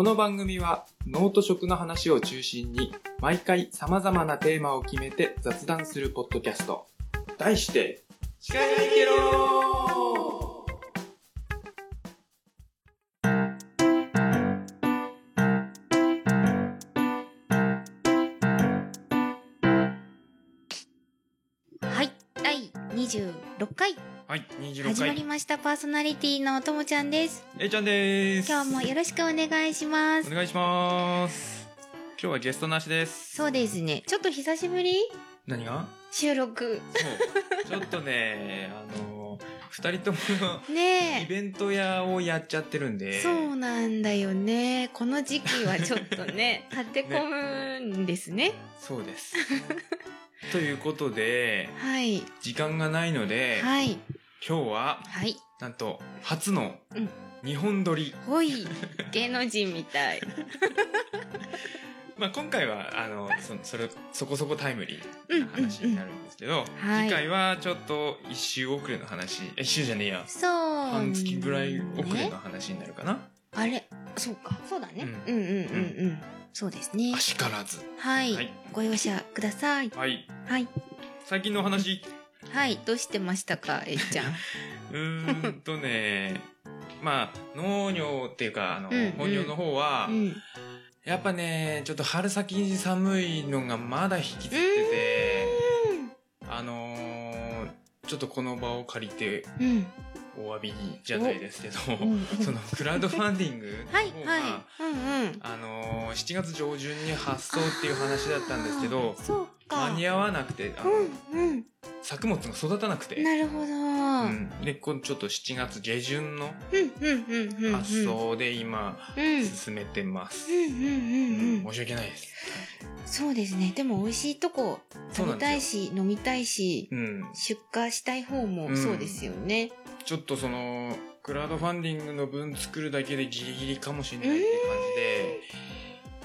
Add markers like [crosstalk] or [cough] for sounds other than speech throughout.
この番組は脳と食の話を中心に毎回様々なテーマを決めて雑談するポッドキャスト。題して、近いけろ26回はい、26始まり回。ましたパーソナリティのともちゃんです。えいちゃんです。今日もよろしくお願いします。お願いします。今日はゲストなしです。そうですね。ちょっと久しぶり？何が？収録。そう。ちょっとね、[laughs] あの、二人ともイねベント屋をやっちゃってるんえ。で。そうなんだよね。この時期はちょっとね、[laughs] 立て込むんですね。そうです。[laughs] ということで、はい。時間がないので、はい。今日は、はい。なんと、初のうん日本撮り。ほい。芸能人みたい。[laughs] まあ、今回は、あの、そそれ、そこそこタイムリーな話になるんですけど、はい次回はちょっと一周遅れの話、え一周じゃねえや。そう、半月ぐらい遅れねの話になるかな。あれそうか。そうだね。ううんん、うん、うんうんそうですねあ。しからず。はい。はいご容赦ください。はい。はい。最近の話？はい。どうしてましたか、えっちゃん？[laughs] うーんとね、[laughs] まあ、農業っていうか、あの、うんうん本業の方は、うん。やっぱね、ちょっと春先に寒いのがまだ引きずってて、あのーちょっとこの場を借りてうん。お詫びじゃないですけど、うん。うん。そのクラウドファンディングの方が、はい、はい。うんうん。あのー7月上旬に発送っていう話だったんですけど。間に合わなくて、あのうん、うん。作物が育たなくて、なるほど。う、うんん、で、このちょっと7月下旬のうん、うん、うん。発送で今、うん。うん、進めてます。うん、うん、うん。申し訳ないです。そうですね。でも美味しいとこ食べたいし、飲みたいし、うん。出荷したい方もそうですよね。ちょっとその、クラウドファンディングの分作るだけでギリギリかもしれないって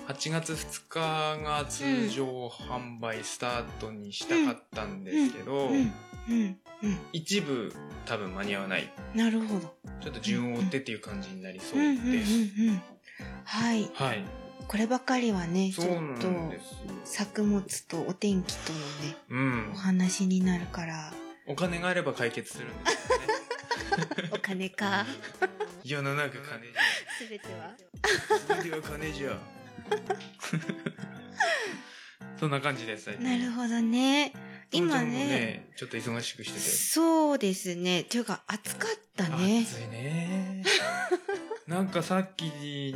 感じで、8月2日が通常販売スタートにしたかったんですけど。一部多分間に合わない。なるほど。ちょっと順を追ってっていう感じになりそうです。うん。はい。はい。こればかりはね、ちょっと。作物とお天気とのね、うんお。話になるから、お金があれば解決するんですよね。[laughs] お金か。世の中金すべては。じゃ。全ては金じゃ。[laughs] そんな感じです。最近なるほどね。今ね、ちょっと忙しくしてて。そうですね。というか、暑かったね。暑いね。[laughs] なんかさっき、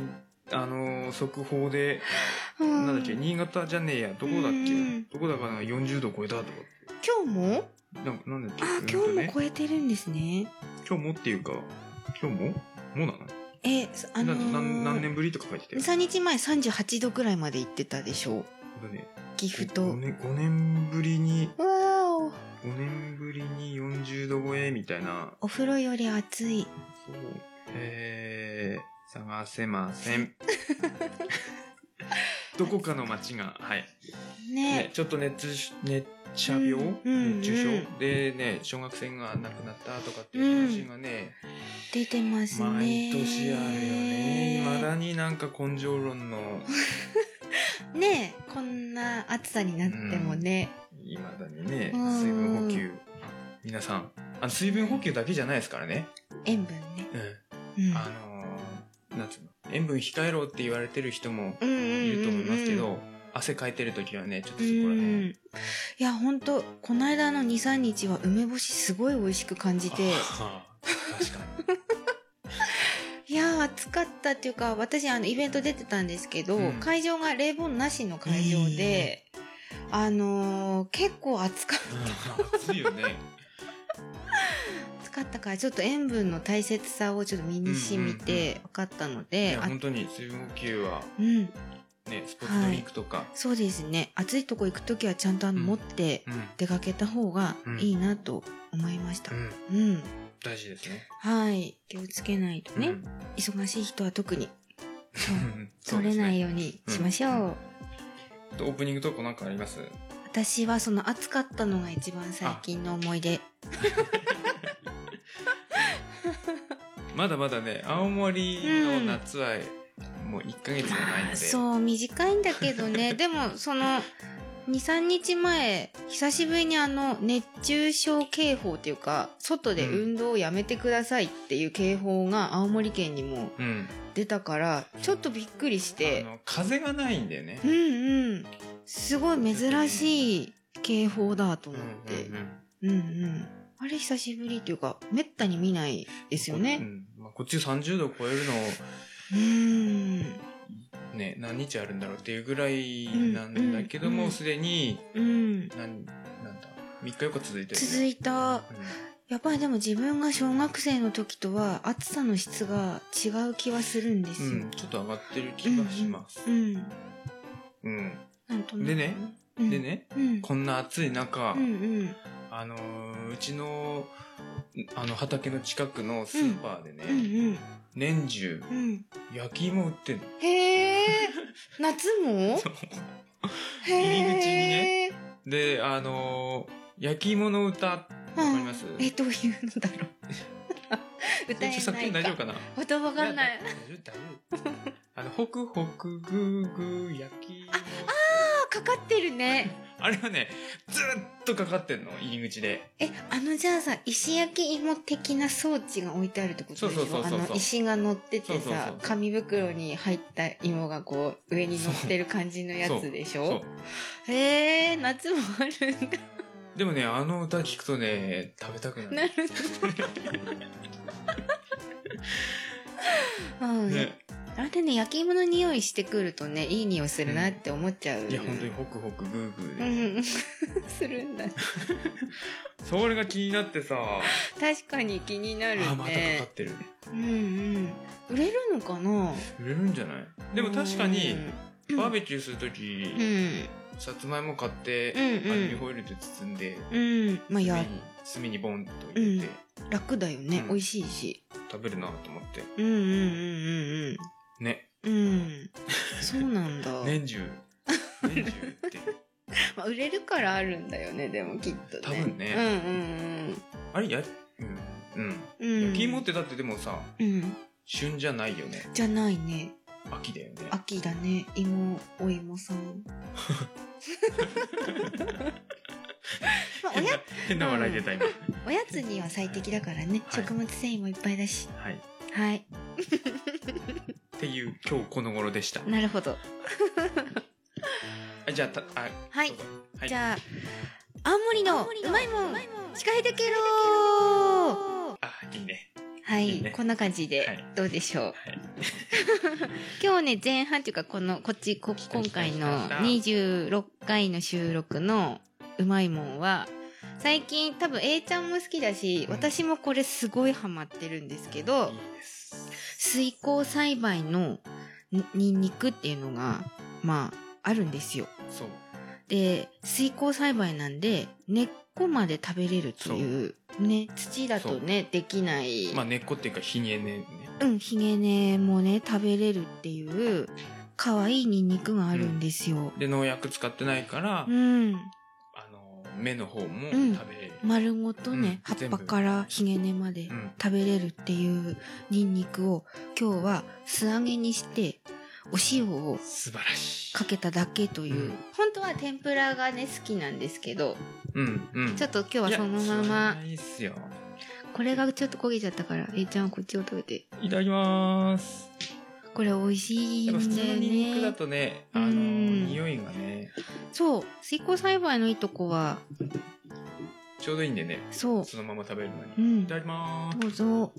あの、速報で、うんなんだっけ、新潟じゃねえや、どこだっけ？うんどこだかな、40度超えたとか。今日も？ななんだっけ？あ、うんと今日もね超えてるんですね。今日もっていうか、今日も？もうなの？え、あのな何年ぶりとか書いてたよ。3日前38度ぐらいまで行ってたでしょ？う。これね岐阜と。5年 ,5 年ぶりに、わーお。5年ぶりに40度超えみたいな。お風呂より暑い。そう。えー、探せません。[laughs] [laughs] どこかの町が、はい。ねね。、ちょっと熱し、熱射病、うんうん熱中症、うんでね、小学生が亡くなったとかっていう話がね、出てますね。毎年あるよね。未だになんか根性論の、[laughs] ねえこんな暑さになってもね。未だにね、うん水分補給。皆さん、あの水分補給だけじゃないですからね。塩分ね。うん。うん。あのー、なんつうの、塩分控えろって言われてる人もうんうんうんうんいると思いますけど、汗かいてる時はね、ちょっとそこらう辺。ん。いや、ほんと、この間の2、3日は梅干しすごい美味しく感じて、確か [laughs] いやー、暑かったっていうか、私、あの、イベント出てたんですけど、うん会場が冷房なしの会場で、あのー結構暑かっに。うん暑いよね。暑かったから、ちょっと塩分の大切さをちょっと身に染みて分かったのいで、や、あ本当に水分補給は、うん、ね、スポーツドリンクとか、そうですね。暑いとこ行くときはちゃんとあのうん持ってうん、出かけた方がいいなと思いました。うん、うん。大事ですね。はい。気をつけないとね。うん忙しい人は特に [laughs] うん取れないようにしましょう。うんオープニングトークなんかあります？私はその暑かったのが一番最近の思い出。[laughs] まだまだね、青森の夏は、もう1ヶ月もないので。そう短いんだけどね。[laughs] でもその23日前久しぶりにあの熱中症警報っていうか外で運動をやめてくださいっていう警報が青森県にもうん。出たからちょっとびっくりしあての、風がないんだよね。う。んうん。すごい珍しい警報だと思って。うんうんうん。うんあれ久しぶりっていうかめったに見ないですようねん。まあ、こっち30度超えるのうんね、何日あるんだろうっていうぐらいなんだけども、うんうんすでに、うんなん、だ、3日4日続いてる、ね。続いたやっぱりでも自分が小学生の時とは暑さの質が違う気はするんですよ。うん、ちょっと上がってる気がします。うん。うん。でね、うんで、ね、うん。こんな暑い中、うんうん。あのーうちの、あの畑の近くのスーパーでね、うん年中うん。うん。焼き芋売ってんの。へえ。[laughs] 夏も？入り口にねで、あのー焼き芋の歌、わかります？え、どういうのだろう？[laughs] 歌え作ない大丈夫かな？音わかんない。あの、ホクホクグーグー焼き芋。ああ、かかってるね。[laughs] あれはね、ずっとかかってんの、入り口で。え、あのじゃあさ、石焼き芋的な装置が置いてあるってことでしょ？そうそうそうそうあの石が乗っててそうそうさそう、紙袋に入った芋がこう、上に乗ってる感じのやつでしそうょへえ、夏もあるんだ。でもね、あの歌聞くとね、食べたくなる。なるほど。うん。ね、あれね、焼き芋の匂いしてくるとね、いい匂いするなって思っちゃう。いや、本当にホクホクグーグうーで。ん。[laughs] するんだ。[laughs] それが気になってさ、確かに気になるあ、またかかねっ。てる。うんうん。売れるのかな？売れるんじゃない？でも確かに、うん、バーベキューするとき、うん。さつまいも買って、うんうんアルミホイルで包んで、うん。まあ、や、炭にボンと入れて、楽だよね。うん美味しいし。食べるなと思って。うんうんうんね。うんうん。うん。そうなんだ。[laughs] 年中。年中って。[laughs] まあ、売れるからあるんだよね、でもきっとね。多分ねうんうんあれや、うん。うん。うん。うん。焼き芋ってだってでもさ、うん。旬じゃないよね。じゃないね。秋だよね。秋だね。芋、お芋さん。まあ、おや、変な笑い出た今。おやつには最適だからね。はい食物繊維もいっぱいだし。はい。はい。っていう今日この頃でした。なるほど。あ [laughs] じゃあ、た、あ、はい。はい。じゃあ、青森のうまいもん、司会できろあ、いいね。はいいいねこんな感じで、はいどうでしょう。はい。[laughs] 今日ね、前半っていうか、この、こっち、こ今回の26回の収録のうまいもんは、最近多分 A ちゃんも好きだし、うん私もこれすごいハマってるんですけど。水耕栽培のにニンニクっていうのが、まあ、あるんですよ。そう。で、水耕栽培なんで、根っこまで食べれるという、ね、土だとね、できない。まあ根っこっていうかひげ根ね。うん、ひげ根もね、食べれるっていう、可愛いニンニクがあるんですよ。で、農薬使ってないから、うん。あの、方もうん食べれる。丸ごとね、うん葉っぱからひげ根までうん。食べれるっていうニンニクを今日は素揚げにして、お塩を素晴らしい。かけただけという、うん本当は天ぷらがね、好きなんですけど、うん、うん。ちょっと今日はそのまま。これがちょっと焦げちゃったから、えいちゃんはこっちを食べて。いただきます。これ美味しいやっぱ普通んだよのニンニクだね。とね、あの、うん匂いがね、そう、水耕栽培のいいとこは、ちょうどいいんでね、そう、そのまま食べるのうに。いんた、だきます。どうぞ。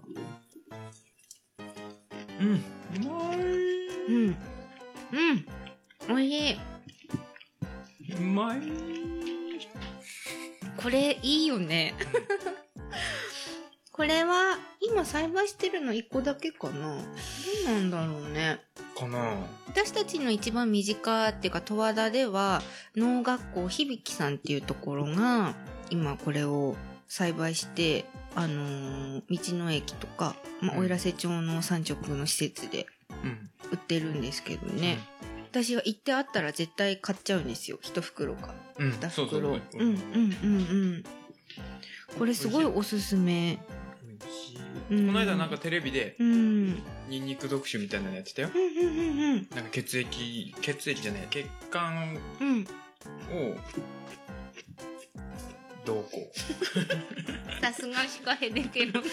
うん。うまい。うん。うん。美味しい。うまい。これいいよね。[laughs] これは、今栽培してるの一個だけかななんだろうね。かな私たちの一番身近っていうか、十和田では、農学校響さんっていうところが、今これを栽培して、あのー道の駅とか、まあ、うん奥入瀬町の産直の施設でうん。売ってるんですけどね。私は行ってあったら絶対買っちゃうんですよ。一袋か。うん。うん。二そうそう。袋。うんうんうんうん。これすごいおすすめ。ここの間なんかテレビでニンニク特集みたいなのやってたよ。なんか血液血液じゃない血管をどうこう。さすがシカヘデケロ [laughs]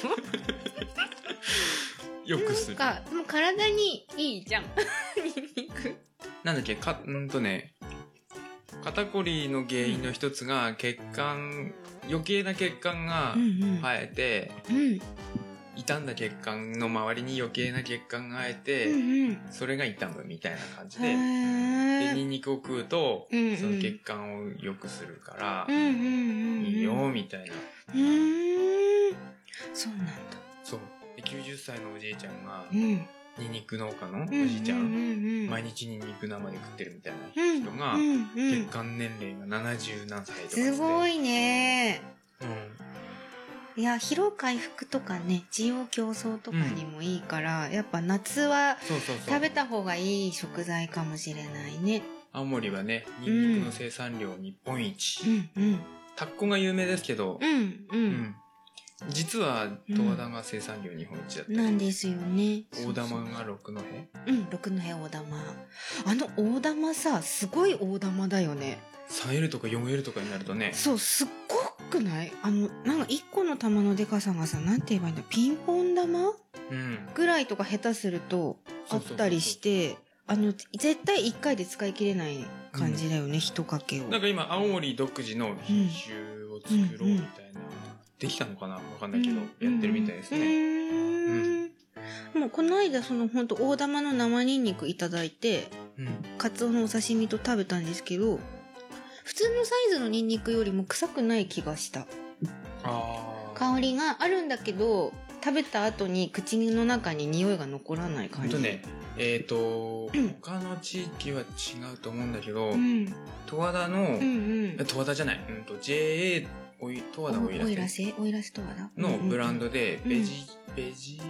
よくする。なんかでも体にいいじゃん。[laughs] ニンニク。なんだっけかうんとね肩こりの原因の一つが血管余計な血管が生えてうん。傷んだ血管の周りに余計な血管が生えて、うんうん。それが痛むみたいな感じへででーニンニクを食うと、うんうん。その血管を良くするからうん、うんうんうん。いいよみたいな。うーん。そうなんだ。そう。で90歳のおじいちゃんがうんニンニク農家のおうんじいちゃん、うん毎日ニンニク生で食ってるみたいなうん人が、うん。うん血管年齢が70何歳とかすごいね。うん。いや疲労回復とかね滋養強壮とかにもいいから、やっぱ夏は食べた方がいい食材かもしれないね。青森はねニンニクの生産量日本一、うんうん。タッコが有名ですけど、うんううんん実は十和田が生産量日本一だった。り、なんですよね。大玉が六戸？うん六戸大玉。あの大玉さすごい大玉だよね。3L とか 4L とかになるとね。そうすっごくない？あのなんか1個の玉のでかさがさなんて言えばいいんだ？ピンポン玉？うん。ぐらいとか下手するとあったりしてあの絶対1回で使い切れない感じだよね、一かけを。なんか今青森独自の品種を作ろうみたいな、できたのかな？わかんないけど、やってるみたいですうね、ーん。もうこの間その本当大玉の生ニンニクいただいてうん。カツオのお刺身と食べたんですけど普通のサイズのニンニクよりも臭くない気がした。香りがあるんだけど食べた後に口の中に匂いが残らない感じ。とねえっ、と、うん。他の地域は違うと思うんだけど、うん。十和田の、うんうん。和田じゃない、うんと JA おい十和田おいらおいらせせおいらせとはだのブランドドで、うん。ベジ、ベジ、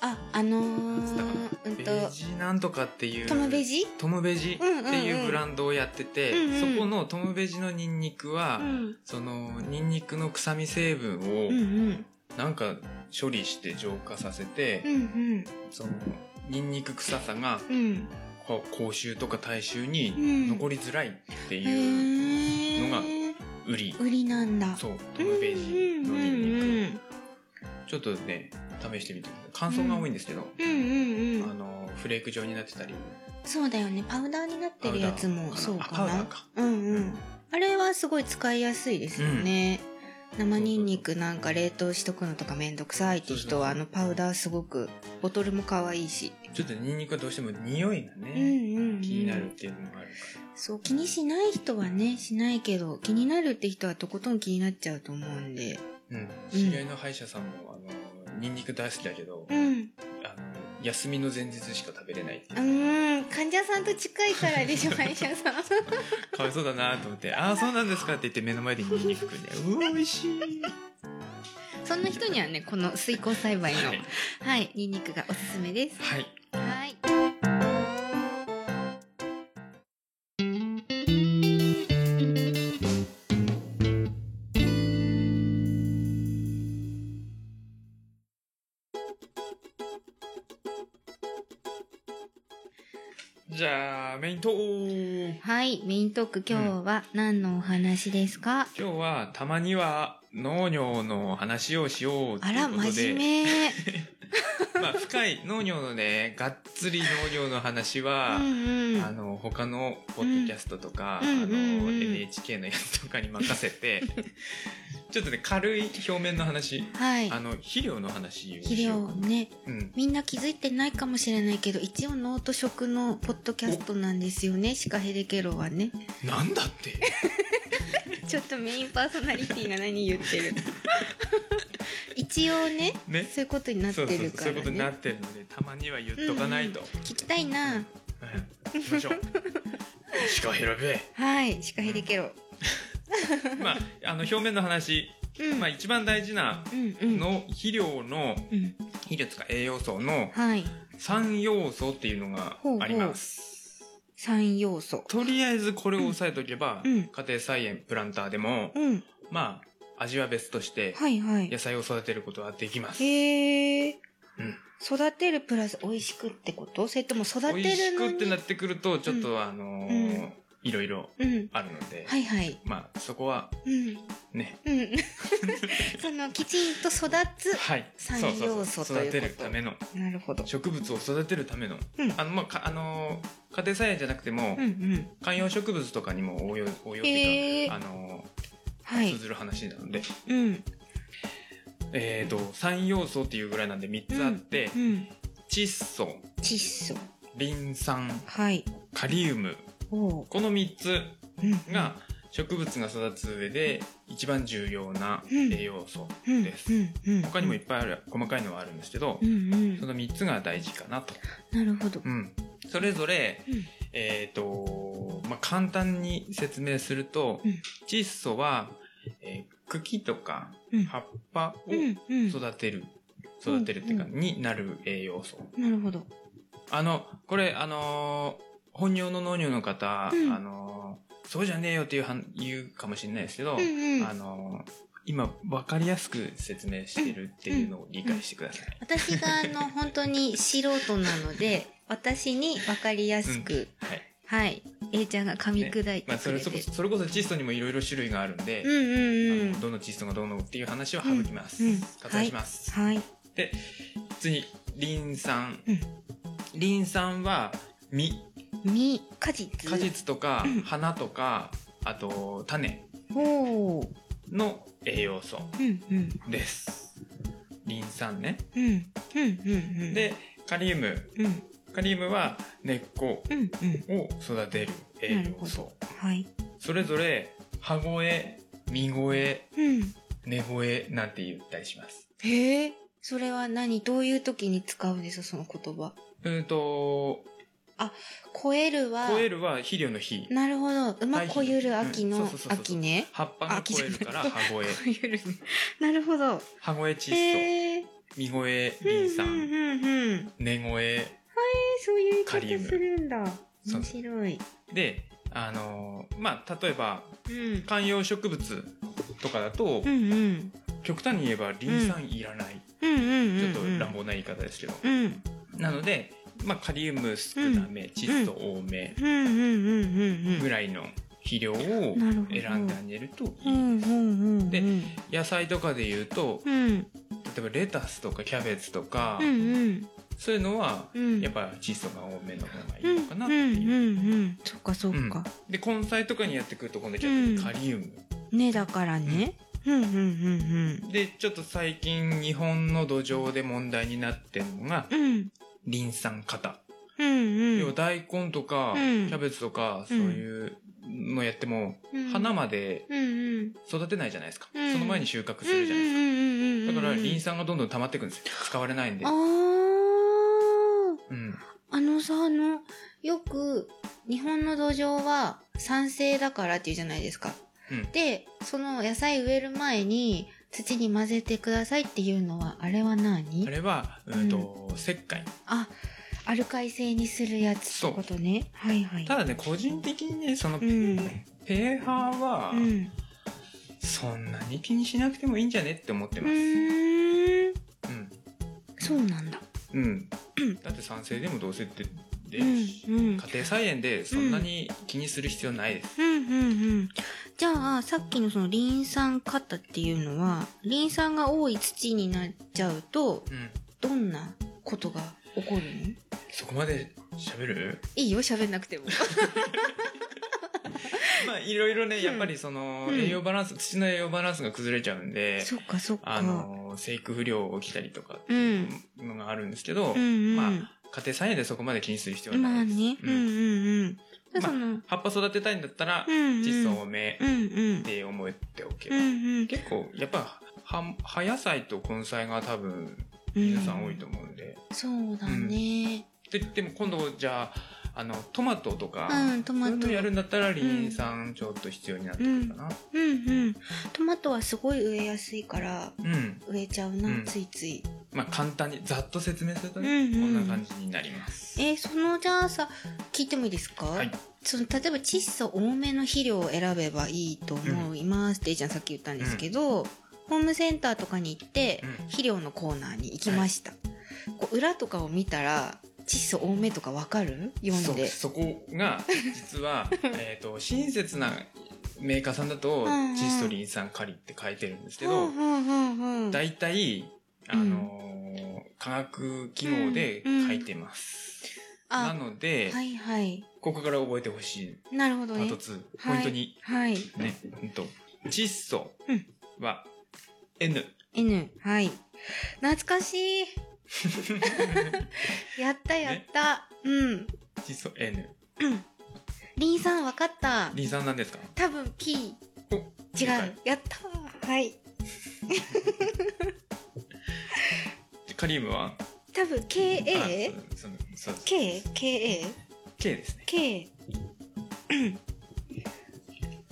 ああのーうんな？ベとジなんとかっていうトムベジ？トムベジっていうブランドをやってて、そこのトムベジのニンニクは、うん。そのニンニクの臭み成分をなんか処理して浄化させて、うんうん。そのニンニク臭さがうん。こう口臭とか体臭にうん。残りづらいってへいうのがー売り、売りなんだ。そうトムベジのニンニク、ちょっとね試してみて乾燥が多いんですけど、うん。うんうんうん。あのフレーク状になってたり。そうだよね。パウダーになってるやつもそうかな。うんうん。あれはすごい使いやすいですよね、生ニンニクなんか冷凍しとくのとかめんどくさいって人はあのパウダーすごくボトルも可愛いし、ちょっとニンニクはどうしても匂いがね、うんうんうん。気になるっていうのもあるかそう気にしない人はねしないけど気になるって人はとことん気になっちゃうと思うんで。ら、うん、知り合いの歯医者さんもあのニンニク大好きだけど、うん休みの前日しか食べれないってう。ーん患者さんと近いからでしょ歯医者さん。[laughs] かわいそうだなと思って「ああそうなんですか」って言って目の前でニンニク食うんで「うわ美味しい」そんな人にはねこの水耕栽培のはい。はいニンニクがおすすめです。はいはいいメイントーク今日は何のお話ですか、今日はたまには農業の話をしようとあらいうことで。真面目。[laughs] まあ深い農業のねがっつり農業の話は、うんうん。あの他のポッドキャストとか、うんあのうんうん。NHK のやつとかに任せて [laughs] ちょっとね軽い表面の話。はい。あの肥料の話を肥料ね。うん、みんな気づいてないかもしれないけど一応農と食のポッドキャストなんですよね。シカヘデケロはね。なんだって。[laughs] ちょっとメインパーソナリティが何言ってる。[laughs] 一応ねね。そういうことになってるからそういうことになねってるのでたまには言っとかないと、聞きたいな。うん。行きましょう。しか選べはい。シカヘデケロ [laughs] まああの表面の話、うん。まあ、一番大事なの肥料のうん。肥料つか栄養素のはい。3要素っていうのがあります。三要素。とりあえずこれを押さえとけば、うん。家庭菜園プランターでも、うん。ま味は別として、はいはい。野。菜を育てることはできます。へえ。うん。育てるプラス美味しくってこと？それとも育てるのに美味しくってなってくると、ちょっとあのーうんいろいろうん。あるので、はいはい。まあ、そこはうん。ね、うん。[laughs] その、きちんと育つ。はい。三そうそう要素そう育てるための、なるほど。植物を育てるための、うんあの、まあ、かあのー家庭菜園じゃなくても。観葉植物とかにも応用、応用っていうか、あのーはい通。ずる話なので、うん。えっ、と、3要素っていうぐらいなんで3つあって、うん。窒素、窒素。リン酸、はい。カリウム。この3つうん。が植物が育つ上で一番重要なうん栄養素うん、です。他にもいっぱいある、細かいのはあるんですけどう、んうんそ。の3つが大事かなと。なるほど。うん。それぞれ、うんえっ、と、まあ、簡単に説明すると、うん窒素は、えー茎とかうん葉っぱを。育てる、育てるっていうか、うんになる栄養素。なるほど。あの、これ、あのー本業の農業の方、うんあのーそうじゃねえよっていうはん言うかもしれないですけど、うんうんあのー今、わかりやすく説明してるっていうのを理解してください。私があの、本当に素人なので、[laughs] 私に分かりやすく、はい。はい。A ちゃんが噛み砕いてまあ、そくれそこそれこそ窒素にもいろいろ種類があるんで、うんうんうん。どの窒素がどうのっていう話は省きます。うんうん割愛します。はい。で、次、リン酸。うんリン酸は、実、実、果実？果実とかうん花とか、あと種。の栄養素うんうん。です。リン酸ね。うん。うんうんうん。、で、カリウム。うん。カリウムは根っこ。を育てる栄養素。はい。それぞれ、葉越え、実越え、うん。根越えなんて言ったりします。へえ。それは何？どういう時に使うんですか？その言葉。うんと、超えるは、越えるは肥料の肥。なるほど。馬こゆる秋の秋ね。葉っぱが越えるから葉越え。[laughs] こゆるね。なるほど。葉越え窒素、へえ。実越え、リン酸、うんうん。根越え。そういう言い方するんだ。面白い。で、あのーまあ、例えば、うん。観葉植物とかだと、うんうん。極端に言えばリン酸いらない。ちょっと乱暴な言い方ですけど。うん。なので、まあ、カリウム少なめ、窒素多めうん。うん。うん。うん。うん。ぐらいの肥料を選んであげるといい。うん。うん。うん。で野菜とかで言うと、うん。例えばレタスとかキャベツとか、うん。うん。そういうのは、うん。やっぱ窒素が多めの方がいうんいのかなってう。ん。いう。そっかそっうん。か。で、根菜とかにやってくると今度逆にカリウム。ねだからね。うん。うん。うん。で、ちょっと最近日本の土壌で問題になってるのが、うん。うん。リン酸型。うんうん。要は大根とか、うんキャベツとか、そういうのやっても、うん花まで。育てないじゃないですか。うんその前に収穫すうんるじゃないですか。だから、リン酸がどんどん溜まっていくんですよ。使われないんであ。ー。うん。あのさ、あの、よく、日本の土壌は酸性だからっていうじゃないですか。うんで、その野菜植える前に土に混ぜてくださいっていうのは、あれは何？あれは、うんと、石灰。あ、アルカリ性にするやつってことね。はいはい。ただね、個人的にね、その、うん。ペーハーはう、ん。そんなに気にしなくてもいいんじゃねって思ってうます。ーん。うん。そうなんだ。うん。だって賛成でもどうせって出うん。うん。家庭菜園でそんなに気にする必要ないです。うんうんうん。じゃあ、さっきのそのリン酸型っていうのは、リン酸が多い土になっちゃうと、うん。どんなことが起こるの？そこまで喋る？いいよ、喋んなくても。[laughs] まあ、いろいろね、やっぱりその、うん栄養バランス、土の栄養バランスが崩れちゃうんで、そっかそっか。あの、生育不良起きたりとかってうん。いうのがあるんですけど、うんうん。まあ、家庭菜園でそこまで気にする必要はまあないです。ね。うんうんうん。まあその、葉っぱ育てたいんだったら、うんうん。窒素多めうんうんっ。て思っておけば。結構、やっぱ、葉葉野菜と根菜が多分、皆さん多いと思うんで。そうだね。って言っても今度じゃあ、あのトマトとか、うんトマト。やるんだったらリン酸ちょっと必要になってくるかな。うんうんトマトはすごい植えやすいからうん、植えちゃうな、うん。ついつい。まあ簡単にざっと説明するとね、うんうん。こんな感じになります。えーそのじゃあさ聞いてもいいですか、はい。その例えば窒素多めの肥料を選べばいいと思いますって、じゃんさっき言ったんですけど、ホームセンターとかに行って、うん。肥料のコーナーに行きました、こう裏とかを見たら窒素多めとかわかる？読んで。そそこが [laughs] 実はえーと親切なメーカーさんだとうんうん。窒素リン酸カリって書いてるんですけうどんうんうんうん。大体あのー化学記号で書いてます、なあので、はいはい。ここから覚えてほしい。なるほどね。パート2、ポイント2はい。ね、うんと。窒素うん。は N N はい。懐かしい [laughs] やったやった、うん。窒素 N リンさんわかった。リン酸なんですか？多分 P お違う。やったはい。[laughs] カリウムは？多分 KA あそうそうそう K KA K ですね。K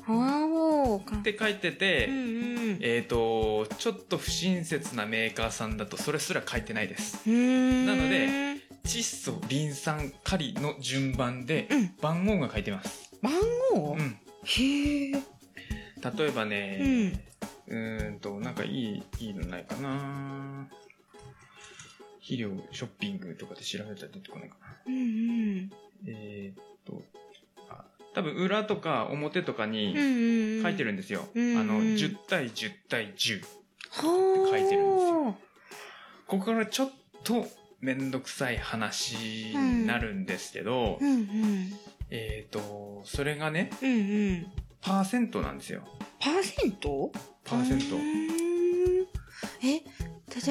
って書いてて、うんうん。えっ、とちょっと不親切なメーカーさんだとそれすら書いてないです。なので窒素リン酸カリの順番でうん。番号が書いてます、番号、うん、へえ例えばうねん。うーんとなんかいいいいのないかな。肥料ショッピングとかで調べたら出てこないかな。うんうん。えーっとあ多分裏とか表とかうんにうん。書いてるんですよ、うんあの10対10対10は書いてるんですよ。ここからちょっとめんどくさい話になるんですけど、うんうん。えっ、と、それがね、うんうん。パーセントなんですよ。パーセント？パーセント。え例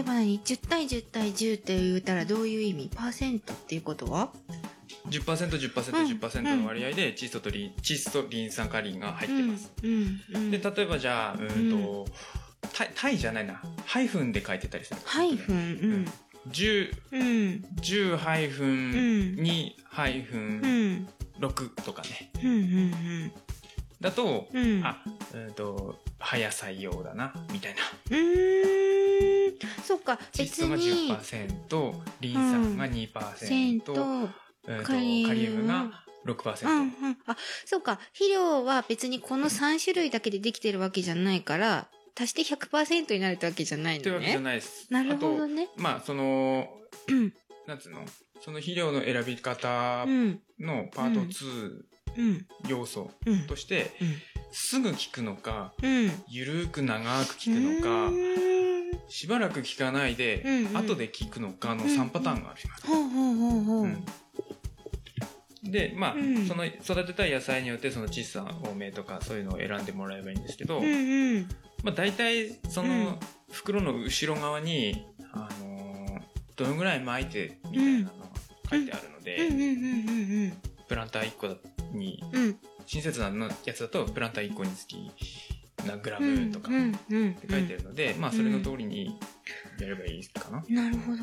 えば何？10対10対10って言ったらどういう意味？パーセントっていうことは？10%、10%、10%の割合で窒素とリン、窒素、リン酸カリンが入ってます。うん。うん。で、例えばじゃあ、うんと、タイタイじゃないな。ハイフンで書いてたりする。ハイフン。10、うん。うん。10ハイフン、うん2ハイフうン、ん6とかね。うん。うん。だと、うん。うん。あ、うんと、早採用だな、みたいな。うーん。そっか。窒別素がに10%、リン酸がセ2%、ント。うんとカリウムカリウム。が6%。うんうん。あそうか。肥料は別にこの3種類だけでできてるわけじゃないから足して100%になるってわけじゃないのというわけじゃねないです。なるほどあねと、まあ、その、うん。なんつうの？その肥料の選び方うん。のパート2うん。要素うんとして、うん。すぐ効くのか、うん。ゆるーく長く効くのか、しばらく効かないで、後で効くのかの3パターンがあります。で、まあ、うん。その育てたい野菜によってその小さ多めとかそういうのを選んでもらえばいいんですけど、うんうん。まあ大体そうん。の袋の後ろ側に、あのーどのぐらい巻いてみたいなのが書いてあるので、プランター1個にうん。うん親切なのやつだとプランター1個につき何グラうん。ムとかって書いてるので、まあそれの通りにやればいいかな。なるほど。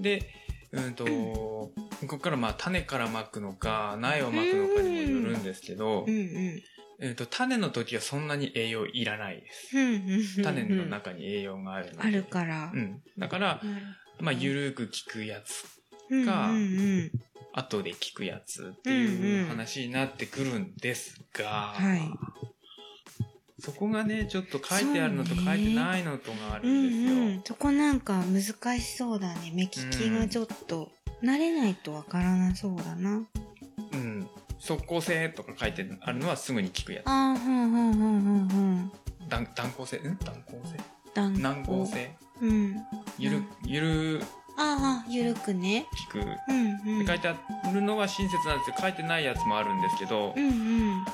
で、うんと、ここからまあ種から巻くのか苗を巻くのかにもよるんですけど、うんうん。えっと種の時はそんなに栄養いらないです。うんうん種の中に栄養があるので。あるから。うん。だから、まあゆるく効くやつ、かうんうんうん。後で効くやつっていう話になってくるんですが、はいそこがね、ちょっと書いてあるのと書いてないのとがあるうんんですよ。うんそこなんか難しそうだね。目利きがちょっと慣れないとわからなそうだな。うん。即効性とか書いてあるのはすぐに効くやつ。ああふんふんふんふんふん。断断固性？ん？断固性？断固軟硬性？うん。ゆる、ゆるああゆるくね。効く。うんうん。書いてあるのは親切なんですよ。書いてないやつもあるんですけど、うんうん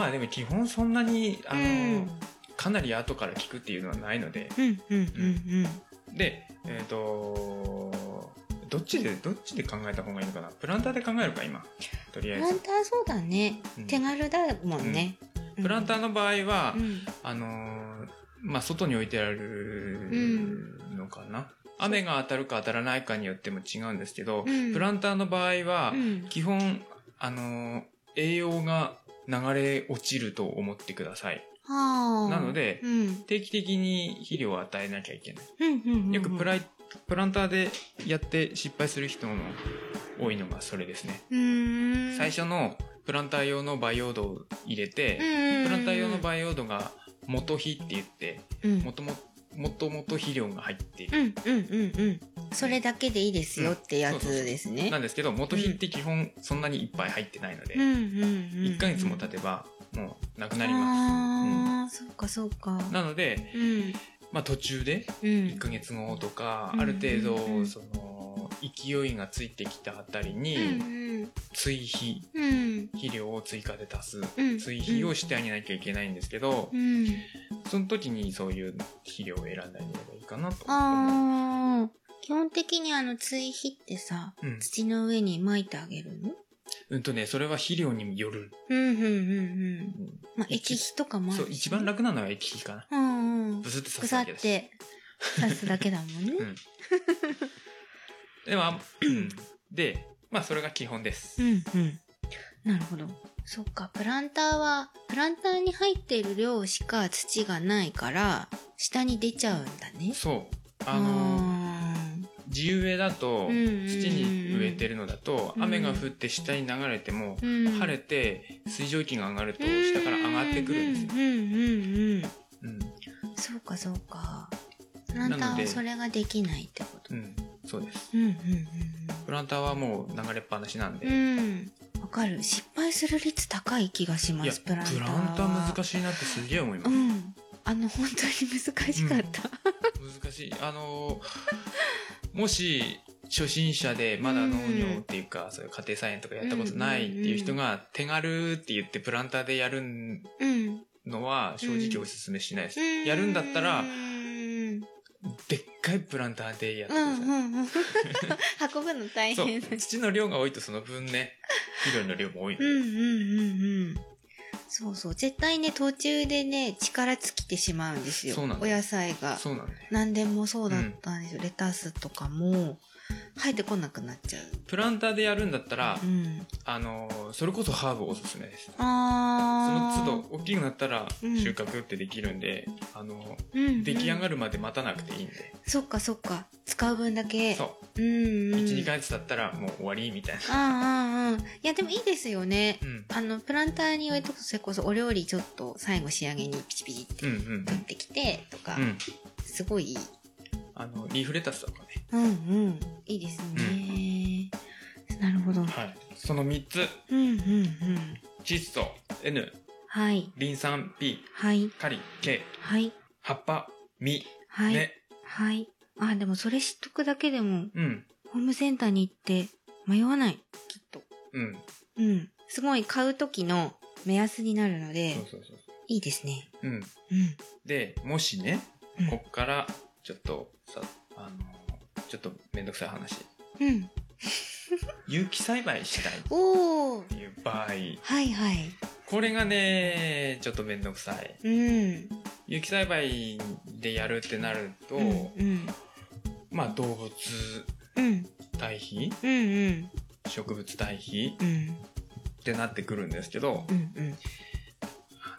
まあでも基本そんなに、あの、うん。かなり後から効くっていうのはないので、うんうんうんで、えっ、と、どっちで、どっちで考えた方がいいのかな？プランターで考えるか、今。とりあえず。プランターそうだね。うん。手軽だもんね。プランターの場合は、うん。あのーまあ、外に置いてあるのかな、雨が当たるか当たらないかによっても違うんですけど、うん。プランターの場合はう、ん。基本、あのー栄養が流れ落ちると思ってください。はあ。なのでうん。定期的に肥料を与えなきゃいけない。うんうんうんうん。よくプライ、プランターでやって失敗する人の多いのがそれですね。最初のプランター用の培養土を入れて、うんプランター用の培養土が元肥って言って、うん。もとももともと肥料が入っている。うんうんうんうん。それだけでいいですよってやつですね。なんですけど、元肥って基本そんなにいっぱい入ってないので、うんうんうん。1ヶ月も経てばもうなくなりまああ、そうかそうか。す。なので、うん。まあ途中でうん1。ヶ月後とか、うんある程うんうん度、その、勢いがついてきたあたりうんに、追肥、うん。肥料を追加で足す、うん。追肥をしてあげなきゃいけないんですけどう、ん。その時にそういう肥料を選んであげればいいかなと思う。ああ。基本的にあの追肥ってさ、うん土の上に撒いてあげるの？うんとね、それは肥料による。うんうんうんうん。うんまあ、液肥とかもあるしそう、一番楽なのは液肥かな。うんうん。ブスって刺す腐っだけです。て刺すだけだもんね。うん。でも、で、まあそれが基本です。うんうん。なるほど。そっか、プランターは、プランターに入っている量しか土がないから、下に出ちゃうんだね。そう。あの、地植えだと、土に植えてるのだと、うん雨が降って下に流れても、うん、晴れて水蒸気が上がると下から上がってくるんですよ。うんうんうん。そうかそうか。プランターはそれができないってこと。うん。そうです。うんうんプランターはもう流れっぱなしなんで。うんうん。うん。わかる。失敗する率高い気がしまいや、す、プランター難しいなってすげえ思います。うん。あの、本当に難しかった。難しい。あのーもし、初心者でまだ農業っていうか、そういう家庭菜園とかやったことないっていう人が手軽って言ってプランターでやるうん。のは正直おすすめしないです。うんやるんだったらう、んでっかいプランターでやってうくださうんうん。運ぶの大変だ。土の量が多いとその分ね、肥料の量も多いので。うんうんうんうん。そうそう。絶対ね、途中でね、力尽きてしまうんですよ。そうなんだお野菜が。そうなん。何でもそうだったんですよ。レタスとかも、生えてこなくなっちゃう。プランターでやるんだったらう、ん。あのーそれこそハーブおすすめです。そあー。の都度大きくなったらうん収穫ってできるんで、あのうんうん出来上がるまで待たなくていいんで。そっかそっか。使う分だけ。。そううん、うん。1、2ヶ月経ったらもう終わりみたいな。ああ、うんうん。いや、でもいいですよね。うん。あの、プランターに置いとくと、それこそお料理ちょっと最後仕上げにピチピチって取ってきて、とか、うん。すごいいい。あの、リーフレタスとかね。うんうん。いいですね。なるほど。はい。その3つ。うんうんうん。窒素、N、はい。リン酸、P、はい。カリ、K、はい。葉っぱ、実、はい。根。はい。あ、でもそれ知っとくだけでも、うん。ホームセンターに行って迷わない。きっと。うん。うん。すごい買う時の目安になるのでそう、そうそう。いいですね。うん。うん。で、もしね、うんこっから、ちょっと、さ、あの、ちょっとめんどくさい話。うん。有機栽培したいっ。ていう場合、はいはい。これがね、ちょっとめんどくさい。うん。有機栽培でやるってなると、うん。うん。まあ動物うん。堆肥？うん。うん。植物堆肥？うん。ってなってくるんですけど、うん。うん。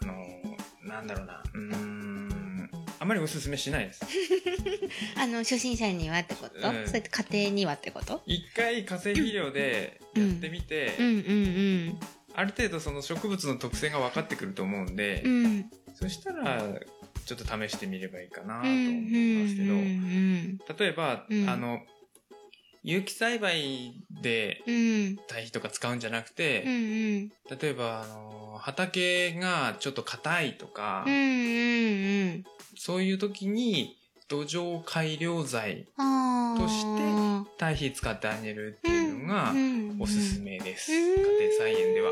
あの、なんだろうな、うーん、あまりおすすめしないです。[laughs] あの、初心者にはってこと、うんそうやって家庭にはってこと？一回化成肥料でやってみて、うんうんある程度その植物の特性が分かってくると思うんで、うん。うん。そしたら、ちょっと試してみればいいかなとうん。思いますけど、うん。例えば、うんあの、有機栽培でうん。堆肥とか使うんじゃなくうん。て、うん。例えば、あの、畑がちょっと硬いとか、うん。うん。そういう時に土壌改良剤。として堆肥使ってあげるっていうのがおすすめです。うん家庭菜園では。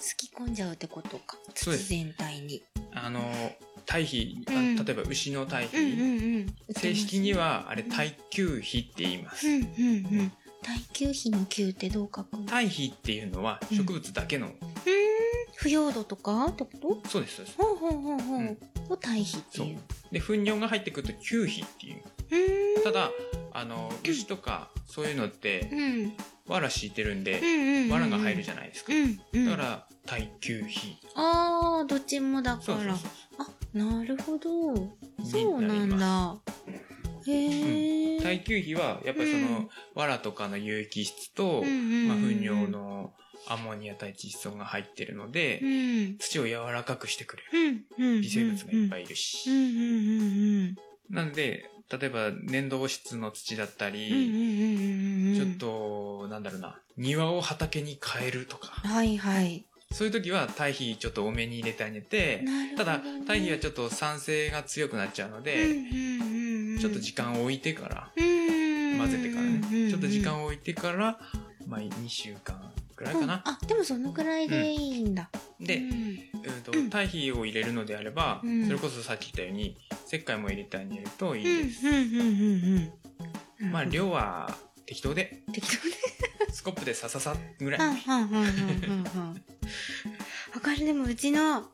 すき込んじゃうってことか。土全体に。あの、堆肥、あうん例えば牛の堆うん肥、うん。正式にはあれ耐久肥って言います。うんうんうん。耐久肥の久ってどう書くの？堆肥っていうのは植物だけの、腐葉土とか？ってこと？そうです、そうです。ほうほうほうほう。うん。を堆肥っていう。で、糞尿が入ってくると休肥っていう。ただ、あの牛とかそういうのってうん。藁敷いてるんで、うんうん藁が入るじゃないですか、うんうん。だから耐久費ああどっちもだから。そうそうそうあなるほど。そうになんだ。へえ、耐久費はやっぱりその、うん。藁とかの有機質と、まあ、糞尿のアンモニア対窒素が入ってるので、うん。土を柔らかくしてくれる。微生物がいっぱいいいるし、なので例えば粘土質の土だったり、ちょっとなんだろうな庭を畑に変えるとか。はいはい。そういう時は堆肥ちょっと多めに入れてあげて、なるほどただね堆肥はちょっと酸性が強くなっちゃうのうんで、ちょっと時間を置いてから混混ぜてからね、ちょっと時間を置いてから、まあ、2週間くらいかな、あでもそのくらいでいいんだ、で、うん。うんとうん堆肥を入れるのであれば、うん。それこそさっき言ったように石灰も入れてあげるというんいです、うんうんうんうんまあ量は適当で。適当ねスコップでさささぐらい、わかる。でもうちの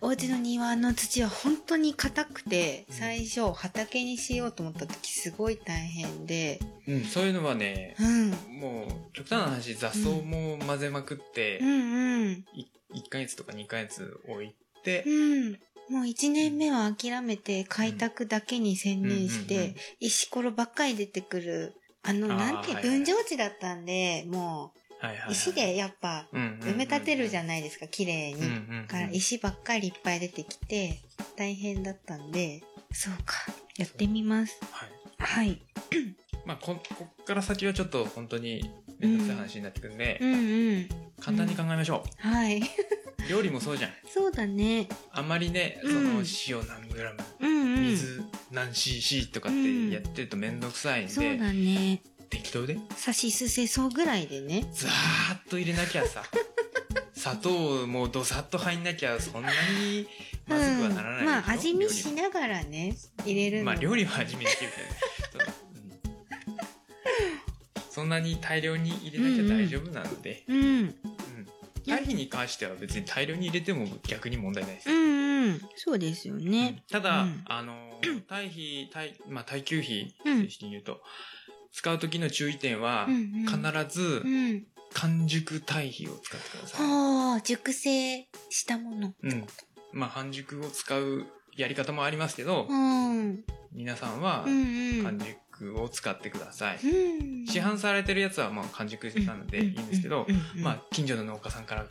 お家の庭の土は本当に硬くてうん最初畑にしようと思った時すごい大変で。うん、そういうのはねうん。もう極端な話雑草も混ぜまくって、うんうん。い1ヶ月とか2ヶ月置いてう、ん。もう1年目は諦めて開拓だけに専念して石ころばっかり出てくるあのなんて分譲地だったんでもはいはいはい。う石でやっぱ埋め立てるじゃんないですか綺麗に。から石ばっかりいっぱい出てきて大変だったんでそうかやってみます。はい。はい。まあここっから先はちょっと本当に面倒くさい話になってくるんで、うんうん。簡単に考えましょはい。う料理もそうじゃん。そうだね。あんまりねそうん。の塩何グラム、うんうん。水何 cc とかってやってると面倒くさいんで、そうだね適当で。さしすせそうぐらいでね。ザーッと入れなきゃさ。[laughs] 砂糖もうどさっと入んなきゃそんなにまずくはならないうん、まあ味見しながらね入れるの。まあ料理は味見できるけどね。そんなに大量に入れなきゃ大丈夫なので、うん。うん。堆肥に関しては別に大量に入れても逆に問題ないですう。んうん。そうですよね。ただ、うん。あの堆肥耐,、まあ、耐久費うん。正式に言うと、使う時の注意点は、うんうん。必ずうん。完熟堆肥を使ってください。はあ熟成したもの。うん。まあ半熟を使うやり方もありますけど、うん。皆さんはうんうん。完熟を使ってください。うん。市販されてるやつはまあ完熟なのでいいんですけど、まあ近所の農家さんから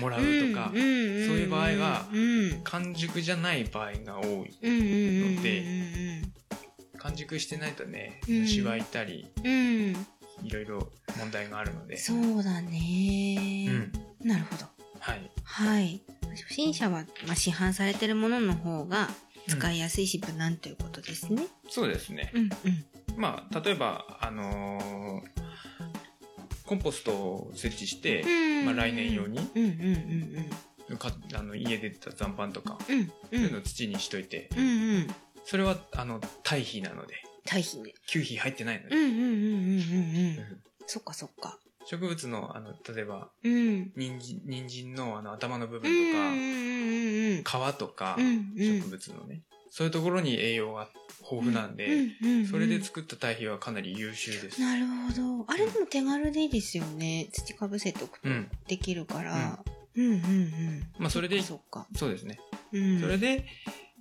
もらうとか、そういそういう場合はうん。完熟じゃない場合が多い。うんうんうんので完熟してないとね、うん。虫はいたり、うん。うんいろいろ問題があるので。そうだね、うん。なるほど。はい。はい。初心者は、まあ、市販されてるものの方が使いやすいし無難ということですね。そうですね。うんまあ、例えば、あのーコンポストを設置して、うん。まあ来年用にうんうんうん。かあの家で出た残飯とか、うんうん。そういうのを土にしといて、うんうんそれは、あの、堆肥なので、堆肥ね。給肥入ってないので、うんうんうんうんうんうんうん。そっかそっか。植物の、あの、例えば、うん。人参、人参のあの頭の部うんうん分うんとか、皮とか、うんうん。植物のね、そういうところに栄養が豊富なんで、うんうんうんそれで作った堆肥はかなり優秀です。なるほど。あれでも手軽でいいですよね。土かぶせておくとうん。できるから、うん、うんうんまあそれでそっか。そうですね。うん。それで、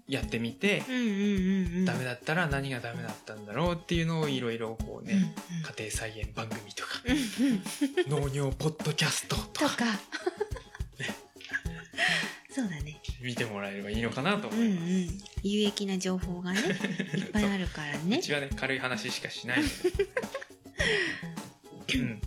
やってみて、うんうんうんうん。ダメだったら何がダメだったんだろうっていうのをいろいろこうね、うんうん。家庭菜園番組とか、うんうん。農業ポッドキャストととか。かそうだね。見てもらえればいいのかなとうんう思います。ん有益な情報がねいっぱいあるからね。うちはね、軽い話しかしない。うん、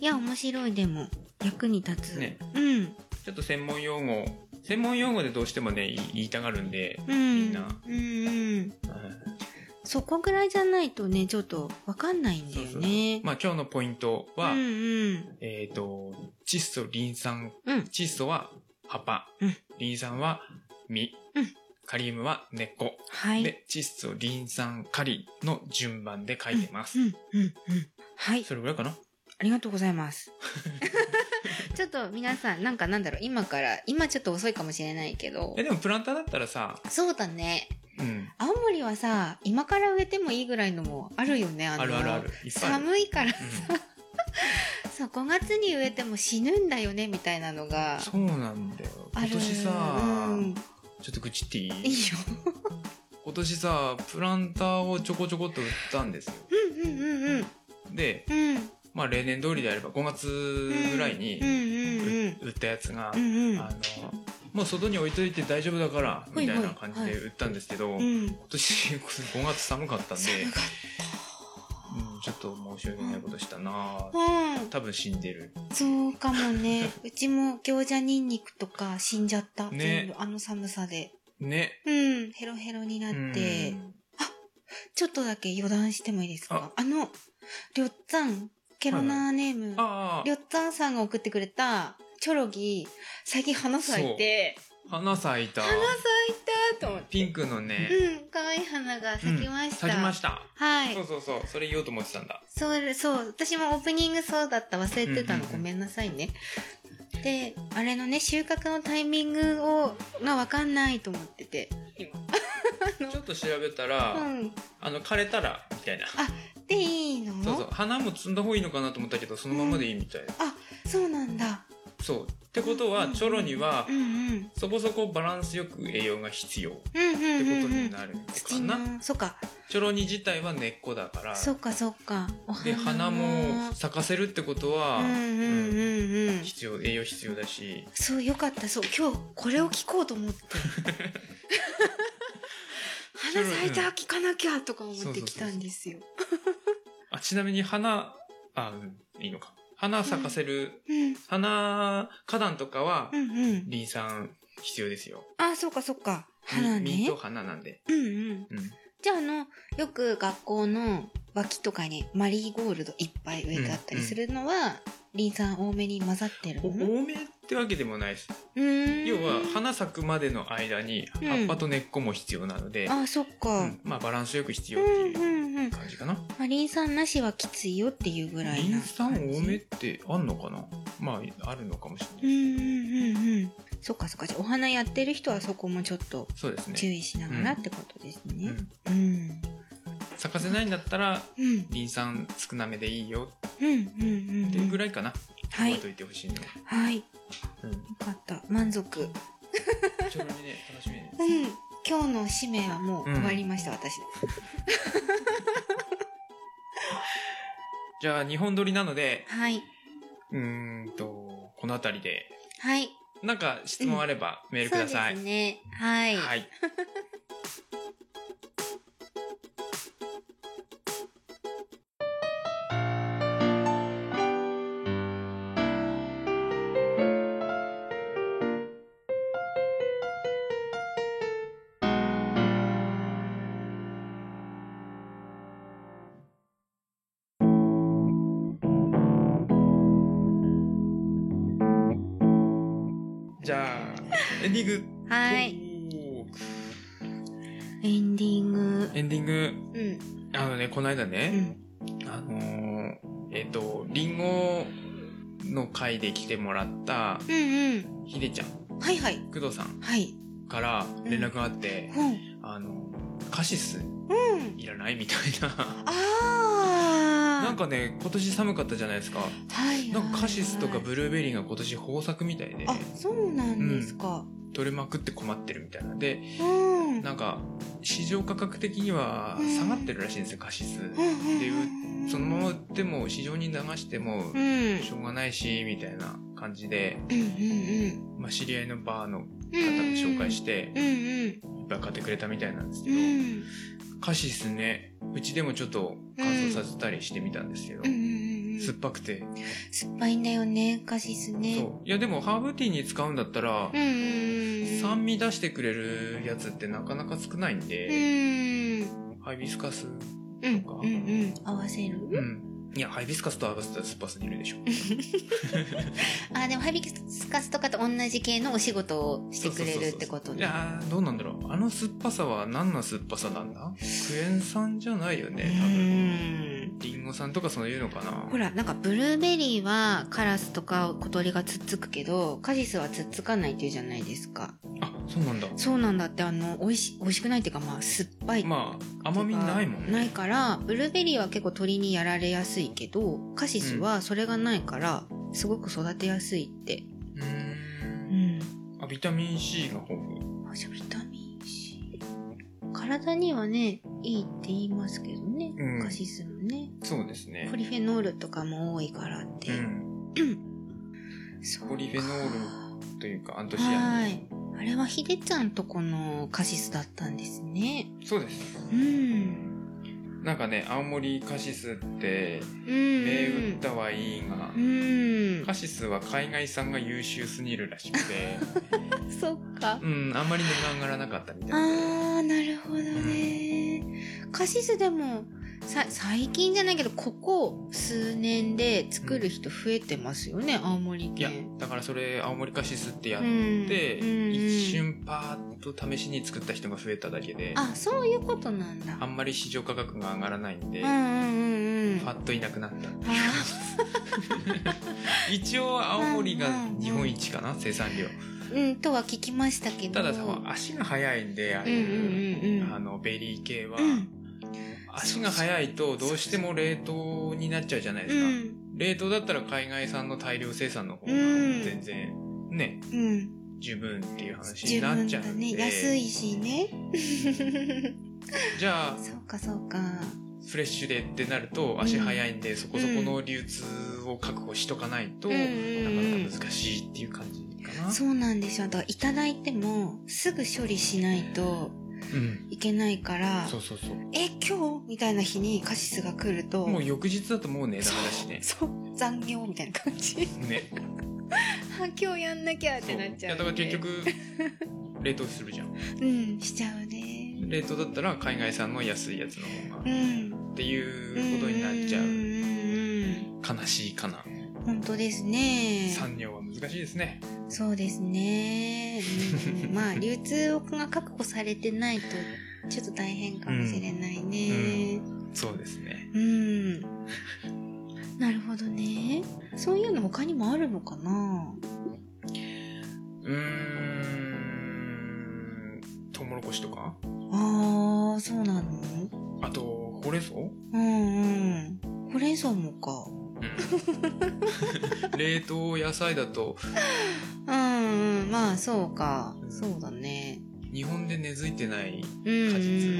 いや面白いでも。役に立つ、ね。うん。ちょっと専門用語、専門用語でどうしてもね、言いたがるんで、うん。みんな。うんうん。うんそこぐらいじゃないとねちょっとわかんないんだよね。まあ今日のポイントは、うんうん。えっ、と、窒素、リン酸、うん。窒素は葉っぱ、うん。リン酸は実、うん。カリウムは根っこ。はい。で、窒素、リン酸、カリの順番で書いてます。うんうんうん。はい。それぐらいかな。ありがとうございます。[laughs] ちょっと皆さん、なんかなんだろう、今から、今ちょっと遅いかもしれないけどえ、、でもプランターだったらさ、そうだね。うん。青森はさ今から植えてもいいぐらいのもあるよねあのあるあるある。寒いからう [laughs] そう5月に植えても死ぬんだよねみたいなのがんそうなんだよ。今年さ、うん、ちょっと愚痴っていい？いいよ [laughs] 今年さ、プランターをちょこちょこっと売ったんですよ。うんうんうんうんで、うんまあ例年通りであれば5月ぐらいに売ったやつが、あの、もう外に置いといて大丈夫だから、みたいな感じで売ったんですけど、うん。今年5月寒かったんで、ちょっと申し訳ないことしたな。たうん。多分死んでる。そうかもね。[laughs] うちも餃子ニンニクとか死んじゃった、ね。全部あの寒さで。ね。うん。ヘロヘロになって、うん。ちょっとだけ余談してもいいですか？あ。のりょっつぁんケロナーネーム、ありょっつぁんさんが送ってくれたチョロギ最近花咲いて。あ、花咲いた。花咲いたと思って。ピンクのね、うん可愛い花が咲きました、咲きました。はい。そうそうそう。それ言おうと思ってたんだ。そうそう。私もオープニングそうだった。忘れてたの、うんうんうん。ごめんなさいね。であれのね収穫のタイミングをが分かんないと思ってて。今。[laughs] ちょっと調べたら、うん。あの、枯れたら、みたいな。でいいの？そうそう。花も摘んだ方がいいのかなと思ったけど、そのままでいいみたい。あそうなんだ。そう。ってことは、チョロにはう、んうん。そこそこバランスよく栄養が必要ってうんうんことうんうんになるのか土な。のそっか。チョロニ自体は根っこだから、そっかそっか。おで、花も咲かせるってことは、うんうんうんうん。必要、栄養必要だし、そうよかった。そう今日これを聞こうと思って [laughs] 花咲いた聞かなきゃとか思ってきたんですよあ、ちなみに花、あ、うん、いいのか。花咲かせる、うん花、花壇とかはう、んうんリン酸必要ですよ。あそっかそっか花ね実と花なんで。うんうんうん。じゃああのよく学校の脇とかにマリーゴールドいっぱい植えてあったりするのは、リン酸多めに混ざってるおの？多めってわけでもないです。要は、花咲くまでの間に、うん葉っぱと根っこも必要なので、あそっうかん。まあバランスよく必う要ってんういうんうん感じかな。まあ、リン酸なしはきついよっていうぐらいリなン酸感じ多めってあんのかな？まあ、あるのかもしれない。うんうんうんうんそっかそっか。じゃあお花やってる人はそこもちょっとそうです注ね。意しながらってことですうねん。うん。咲かせないんだったら、うん。リン酸少なめでいいよ。うんうんうんっていうぐうんらいかな。はい。覚えといてほしいのは。はい。ようん。かった。満足。ちょろにね、楽しみです。うん。今日の使命はもう終わりました、私。[laughs] じゃあ、日本撮りなので、はい。うーんと、この辺りで、はいなんか質問あればメールください。そうですねはい、はい。があって、うんあの、カシスうん。いらないみたいな。ああ [laughs] なんかね、今年寒かったじゃないですか。はいなんかカシスとかルブルーベリーが今年豊作みたいで、あそうなんですか。取れまくって困ってるみたいな。で、うん。なんか、市場価格的には下がってるらしいんですよ、カシス。うんうんでうん。そのまま売っても市場に流してもうん。しょうがないし、みたいな感じで、うんうん。まあ、知り合いのバーの方うん。が紹介して、うんうん。いっぱい買ってくれたみたいなんですけうど、ん。カシスね、うちでもちょっと乾燥させたりしてみたんですけど、うんうんうん酸っぱくて、酸っぱいんだよねカシスね。そう。いやでもハーブティーに使うんだったら、酸味出してくれるやつってなかなか少ないんうで、ん。ハイビスカス、うんうんかうん。合わせる？うん。いや、ハイビスカスと合わせたら酸っぱすぎるでしょ。[laughs] あでもハイビスカスとかと同じ系のお仕事をしてくれるってことねいやーどうなんだろう。あの酸っぱさは何の酸っぱさなんだ？クエン酸じゃないよね、多分。うんリンゴさんとかそういうのかな。ほらなんかブルーベリーはカラスとか小鳥がつっつくけどカシスはつっつかないっていうじゃないですか。あそうなんだ。そうなんだってあの美味し美味しくないっていうかまあ酸っぱいまあ甘みないもんね。ないからブルーベリーは結構鳥にやられやすいけどカシスはそれがないからすごく育てやすいって。うーうん。んあビタミン C が豊富あじゃあビタミン体にはねいいって言いますけどね、うん。カシスもね。そうですね。ポリフェノールとかも多いからって、うん。ポリフェノールというかアントシアニはい。あれはひでちゃんとこのカシスだったんですね。ンそうです。うん。なんかね青森カシスってうん。銘打ったはいいがうん。カシスは海外産が優秀すぎるらしくて [laughs] そっか。うんあんまり値が上がらなかったみたいであー、なるほどね。カシスでも、さ、最近じゃないけど、ここ数年で作る人増えてますよね、青森いや県。だからそれ青森カシスってやっうんて、うんうん一瞬パーッと試しに作った人が増えただけであ、そういうことなんだ。あんまり市場価格が上がらないんで、うんうんうんうん。パッといなくなったっていうあ [laughs] 一応青森が日本一かな、生産量ーうん、とは聞きましたけど。たださ足が速いんでああうんうんうん。あのベリー系は、うん足が速いとどうしても冷凍になっちゃうじゃないですか、うん。冷凍だったら海外産の大量生産の方がうん全然ねうん。十分っていう話十になっちゃうんでね。安いしね。じゃあそうかそうか。フレッシュでってなると足早いんで、そこそこの流通を確保しとかないと、なかなか難しいっていう感じかな。そうなんですよ。だからいただいてもすぐ処理しないとうん。いけないから、そうそうそう。え、今日？みたいな日にカシスが来ると、もう翌日だともうね、ダメだしね。[laughs] そう、残業みたいな感じ。ね。[laughs] あ、今日やんなきゃってなっちゃう、いやだから結局、冷凍するじゃん。うん、しちゃうね。冷凍だったら海外産の安いやつの方が、うっん。ていうことになっちゃう。うんうんうん悲しいかな。本当ですね。産業は難しいですね。そうですね。うんまあ、[laughs] 流通が確保されてないと、ちょっと大変かもしれないね。そうですね。うん。なるほどね。そういうの他にもあるのかな？うーん。トウモロコシとか？あー、そうなの？あと、ほうれん草？うんうん。ほうれん草もか。うん [laughs] 冷凍野菜だとうんうん。まあ、そうかう。んそうだね。日本で根付いてない果実う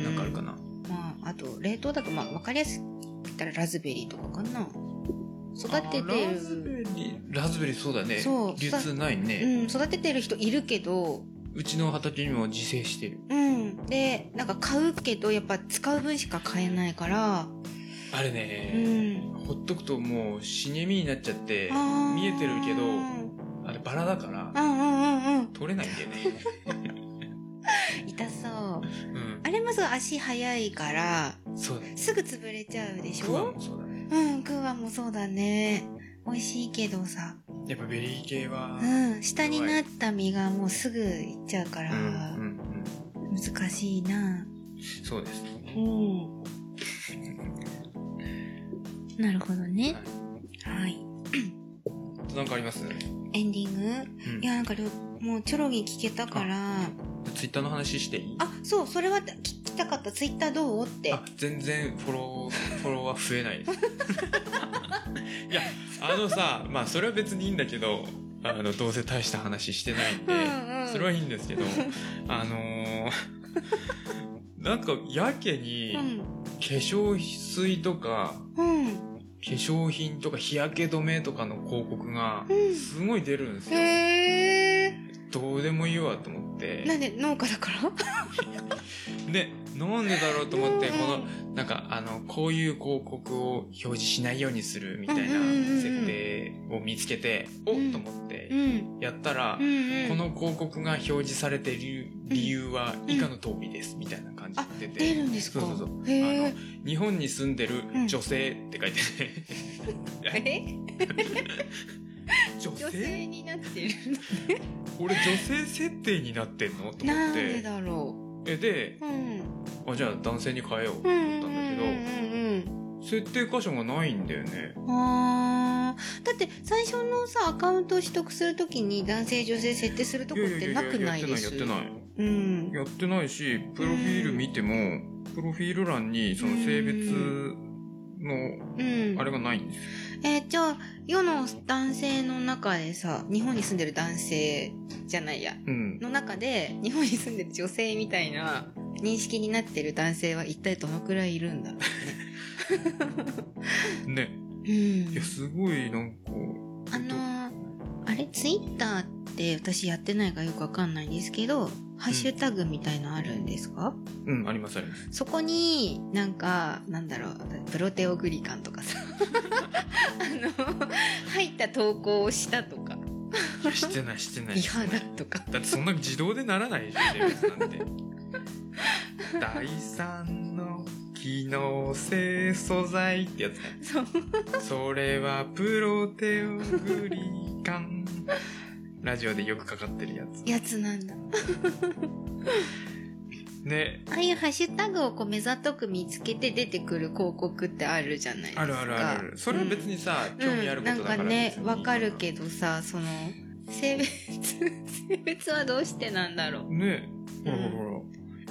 ん。なんかあるかな、まあ、あと、冷凍だと、まあ、わかりやすく言ったらラズベリーとかかな。育ててあラズベる。リーラズベリーそうだねそう流通ないうん、ね、育ててる人いるけど、うちの畑にも自生してるうん。で、なんか買うけど、やっぱ使う分しか買えないから、あれうね、ん。ほっとくともう茂みになっちゃって見えてるけどあれバラだからうんうんうんうん。取れないんだよね痛そう。うんあれもそう足早いから、そうだねすぐ潰れちゃうでしょクワもそうだねうん、クワもそうだね。美味しいけどさ。やっぱベリー系はうん、下になった実がもうすぐいっちゃうから、うんうん難しいな。うんそうですねうん。なるほどね。はいはい。[coughs] なんかあります？エンディング？うんいや、なんかもうチョロギ聞けたから、ツイッターの話していい？あ、そう、それは聞きたかった。ツイッターどう？って。あ全然フォロー [laughs] フォロワー増えないです [laughs] いやあのさまあそれは別にいいんだけどあのどうせ大した話してないんで、うんうんそれはいいんですけど [laughs] あのーなんかやけに化うん。粧水とかうん。化粧品とか日焼け止めとかの広告がうん。すごい出るんですよ、へえ。どうでもいいわと思って。なんで農家だから？[laughs] でなんでだろうと思ってうん。このなんかあのこういう広告を表示しないようにするみたいな設定を見つけておっうんと思ってうん。やったら。この広告が表示されている理由は以下の通りですみたいな感じで出て出るんですか？そうそうそう。あの日本に住んでる女性って書いてね [laughs] え？女 [laughs] 女性性になってる俺女性設定になってんの？と思なんでってだろう。うん。あじゃあ男性に変えようと思ったんだけど、設定箇所がないんだよね。あーだって最初のさアカウントを取得するときに男性女性設定するとこってなくないですやってないやってない。うんやってないし、プロフィール見ても、プロフィール欄にその性別のうんあれがないんですよ。えーじゃあ世の男性の中でさ日本に住んでる男性じゃないやうん。の中で日本に住んでる女性みたいな認識になってる男性は一体どのくらいいるんだ？ろうね。ね。うんいや、すごい、なんか、あのーあれ？ツイッターって私やってないからよくわかんないんですけど、ハッシュタグみたいのあるんですか？うん、ありますあります。そこになんかなんだろうプロテオグリカンとかさあの入った投稿をしたとかいや、してない、してない。美してない肌とかだってそんな自動でならないでしょ、なんて。第三の機能性素材ってやつね。そうそれはプロテオグリカン。ラジオでよくかかってるやつ。やつなんだ [laughs] ね。ああいうハッシュタグをこう目ざとく見つけて出てくる広告ってあるじゃないですかあるあるある。それは別にさ、興味あることだからうん、なんかねわかるけどさその性別性別はどうしてなんだろうねほらほらほら。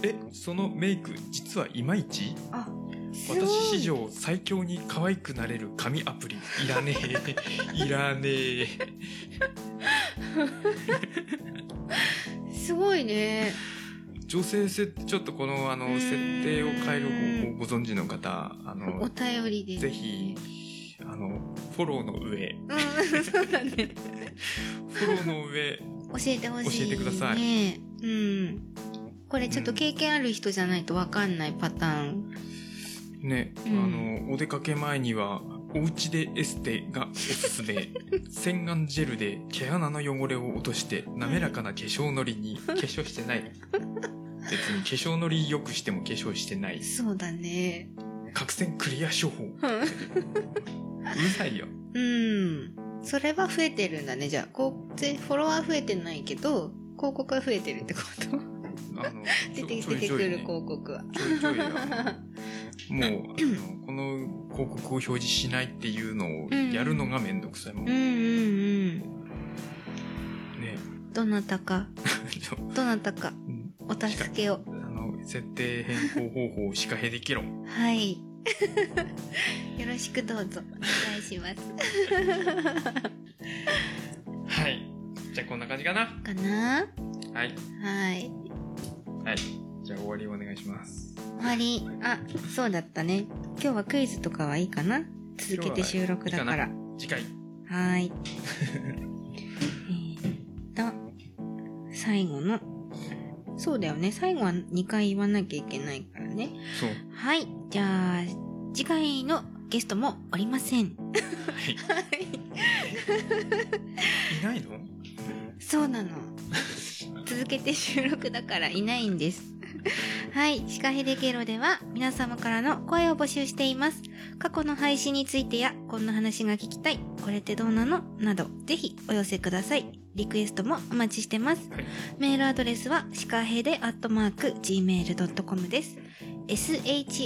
え、そのメイク、実はいまいちあ私史上最強に可愛くなれる紙アプリ。いらねえ。[laughs] いらねえ。すごいね。女性設定、ちょっとこの、あの、うん。設定を変える方法ご存知の方、あおの、便りで。ぜひ、あの、フォローの上、うん。[laughs] そうだね。フォローの上、教えてほしい、ね、教えてください。うん。これちょっと経験ある人じゃないとわかんないパターンね、うんあの、お出かけ前には、お家でエステがおすすめ。[laughs] 洗顔ジェルで毛穴の汚れを落として、滑らかな化粧のりに、化粧してない。別に化粧のり良くしても化粧してない。そうだね角栓クリア処方。うるさいよ。うんそれは増えてるんだねじゃあこうぜフォロワー増えてないけど広告は増えてるってこと？あの、[laughs] 出て出てくる広告はちょいちょい、[laughs] もう、あの、この広告を表示しないっていうのをやるのがめんどくさいもん。うんうんうんね。どなたか [laughs] どなたかうんお助けをあの、設定変更方法をしかへできろ。はい [laughs] よろしくどうぞお願いします [laughs] はい。じゃあこんな感じかな。かなはい。はいはい。じゃあ終わりお願いします。終わり。あそうだったね。今日はクイズとかはいいかな？続けて収録だから。次回。はーい。[laughs] えーっと最後の。そうだよね。最後は2回言わなきゃいけないからね。そう。はい。じゃあ次回のゲストもおりません。はい。いないの？そうなの。続けて収録だからいないんです。[laughs] はい。シカヘデケロでは皆様からの声を募集しています。過去の配信についてや、こんな話が聞きたい、これってどうなの？など、ぜひお寄せください。リクエストもお待ちしてます。はい。メールアドレスは、シカヘデアットマーク gmail.com です。shikahede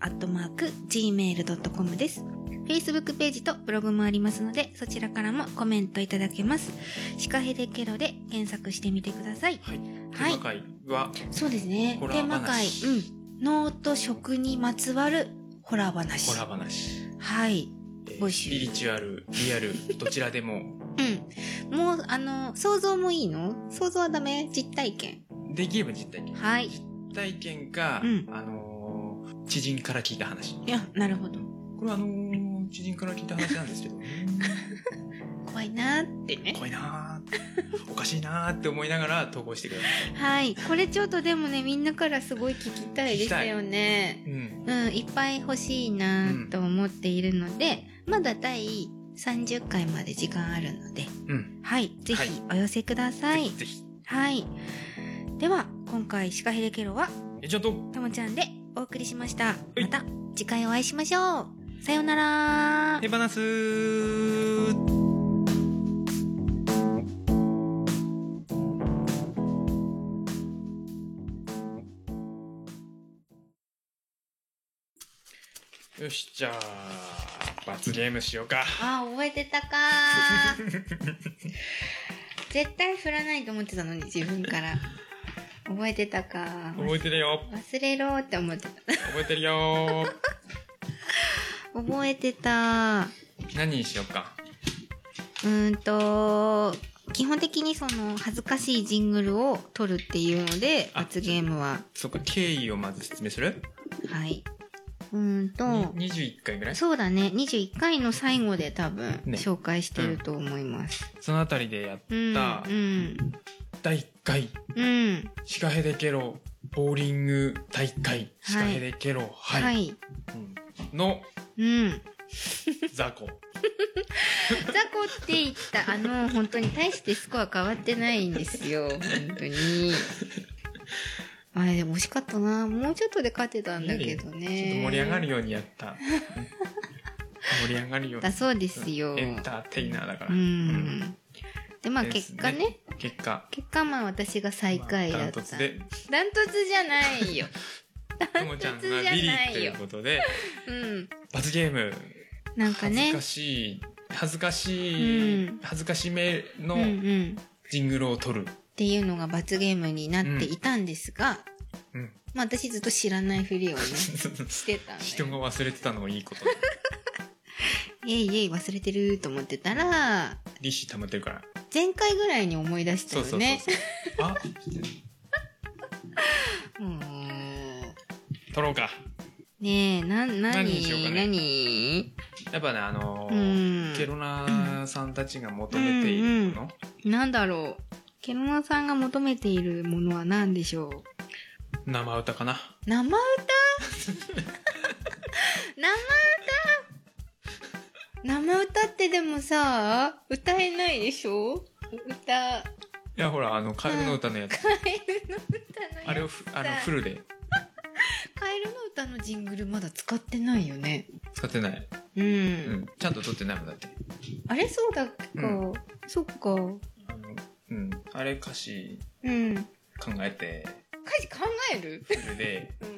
アットマーク gmail.com です。Facebook ページとブログもありますので、そちらからもコメントいただけます。シカヘデケロで検索してみてください。はい。はいテーマ会は、そうですね。テーマ会、話うん。脳と食にまつわるホラー話。ホラー話。はい。えー募集スピリチュアル、リアル、[laughs] どちらでもうん。もう、あの、想像もいいの？想像はダメ？実体験。できれば実体験。はい。実体験か、うんあのー知人から聞いた話。いや、なるほど。これはあのー知人から聞いた話なんですけど、怖いなーってね。怖いなーおかしいなーって思いながら投稿してくださはい。これちょっとでもね、みんなからすごい聞きたいですよね。い。うん。うん、いっぱい欲しいなーと思っているので、まだ第30回まで時間あるので、うん。はい。ぜはいひお寄せください。ぜひぜひ。はい。では、今回、シカヘデケロは、え、ちゃんと、ともちゃんでお送りしました。いまた次回お会いしましょう。さようなら手放すよし、じゃあ、罰ゲームしようか。あー覚えてたかー [laughs] 絶対振らないと思ってたのに自分から覚えてたか覚えてるよ。忘れろって思ってた覚えてるよ。[laughs] 覚えてた。何にしようか？うーんと基本的にその恥ずかしいジングルを取るっていうのであ罰ゲームは。そっか、経緯をまず説明する？はい。うーんとに ?21 回ぐらい？そうだね。21回の最後で多分ね。紹介してると思います、そのあたりでやっうん、たうん。第1回、うん。シカヘデケロボーリング大会、シカヘデケロ。は杯、い、うん。の。うん。雑魚。[laughs] 雑魚って言ったあの本当に大してスコア変わってないんですよ。本当に。あれでも惜しかったな。もうちょっとで勝てたんだけどね。ちょっと盛り上がるようにやった。うん盛り上がるように。だそうですよ。エンターテイナーだから。ううんんでまあ結果ね。結果、結果まあ私が最下位まあだった。ダントツで、ダントツじゃないよ。[laughs] ともちゃんがビリということで、うん。罰ゲーム、なんかね。恥ずかしい、恥ずかしい、うん。恥ずかしめのうんうん。ジングルを取る。っていうのが罰ゲームになっていたんですが、うん。まあ私ずっと知らないふりをね [laughs] してたん人が忘れてたのもいいこと。[laughs] イエイイエイ忘れてると思ってたら利子溜まってるから。前回ぐらいに思い出したそうそうそうよねそう。あ [laughs] う。ーん取ろうか。ねえな何何にしようかね。何？やっぱね、あのうーん。ケロナさんたちが求めているもの、なんだろう。ケロナさんが求めているものは何でしょう？生歌かな。生歌？[laughs] 生歌？生歌ってでもさ歌えないでしょ？歌。いや、ほら、あの、カエルの歌のやつ。[laughs] カエルの歌のやつ。あれをふあのフルで。[laughs] カエルの歌のジングルまだ使ってないよね。使ってない。うん、うん。ちゃんと撮ってないもんだって。あれ？そうだっけ？か、うそっか。あの、うん。あれ歌詞うん。考えて、歌詞考える？フルで。撮ります考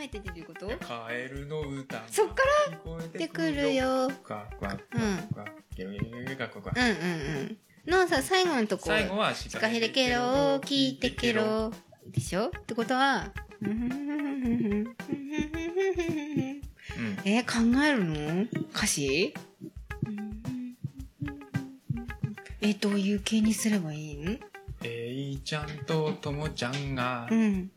えてっていうこと？か。カエルの歌がそっから？出てくる。よ。ガクワクうん。うんうんうん。のさ最後のとこ。最後はシシカヘデケロ聞いてケロでしょ？ってことはうん。[laughs] えー考えるの？歌詞？えどういう系にすればいいのえいちゃんとともちゃんがう、ん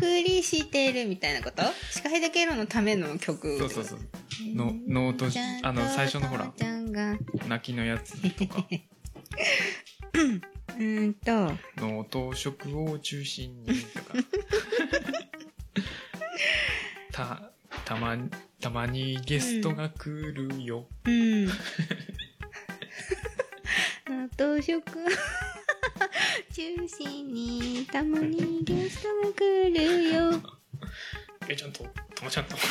お送りしてるみたいなこと？シカヘデケロのための曲そうそうそう。の、ノート、あの、最初のほら、泣きのやつとか、[laughs] うーんと。脳と食を中心にとか、[laughs] た、たまに、たまにゲストが来るよ。うん。[laughs] 納豆食中心にたまにゲストが来るよ。えちゃんと、ともちゃんと。[laughs]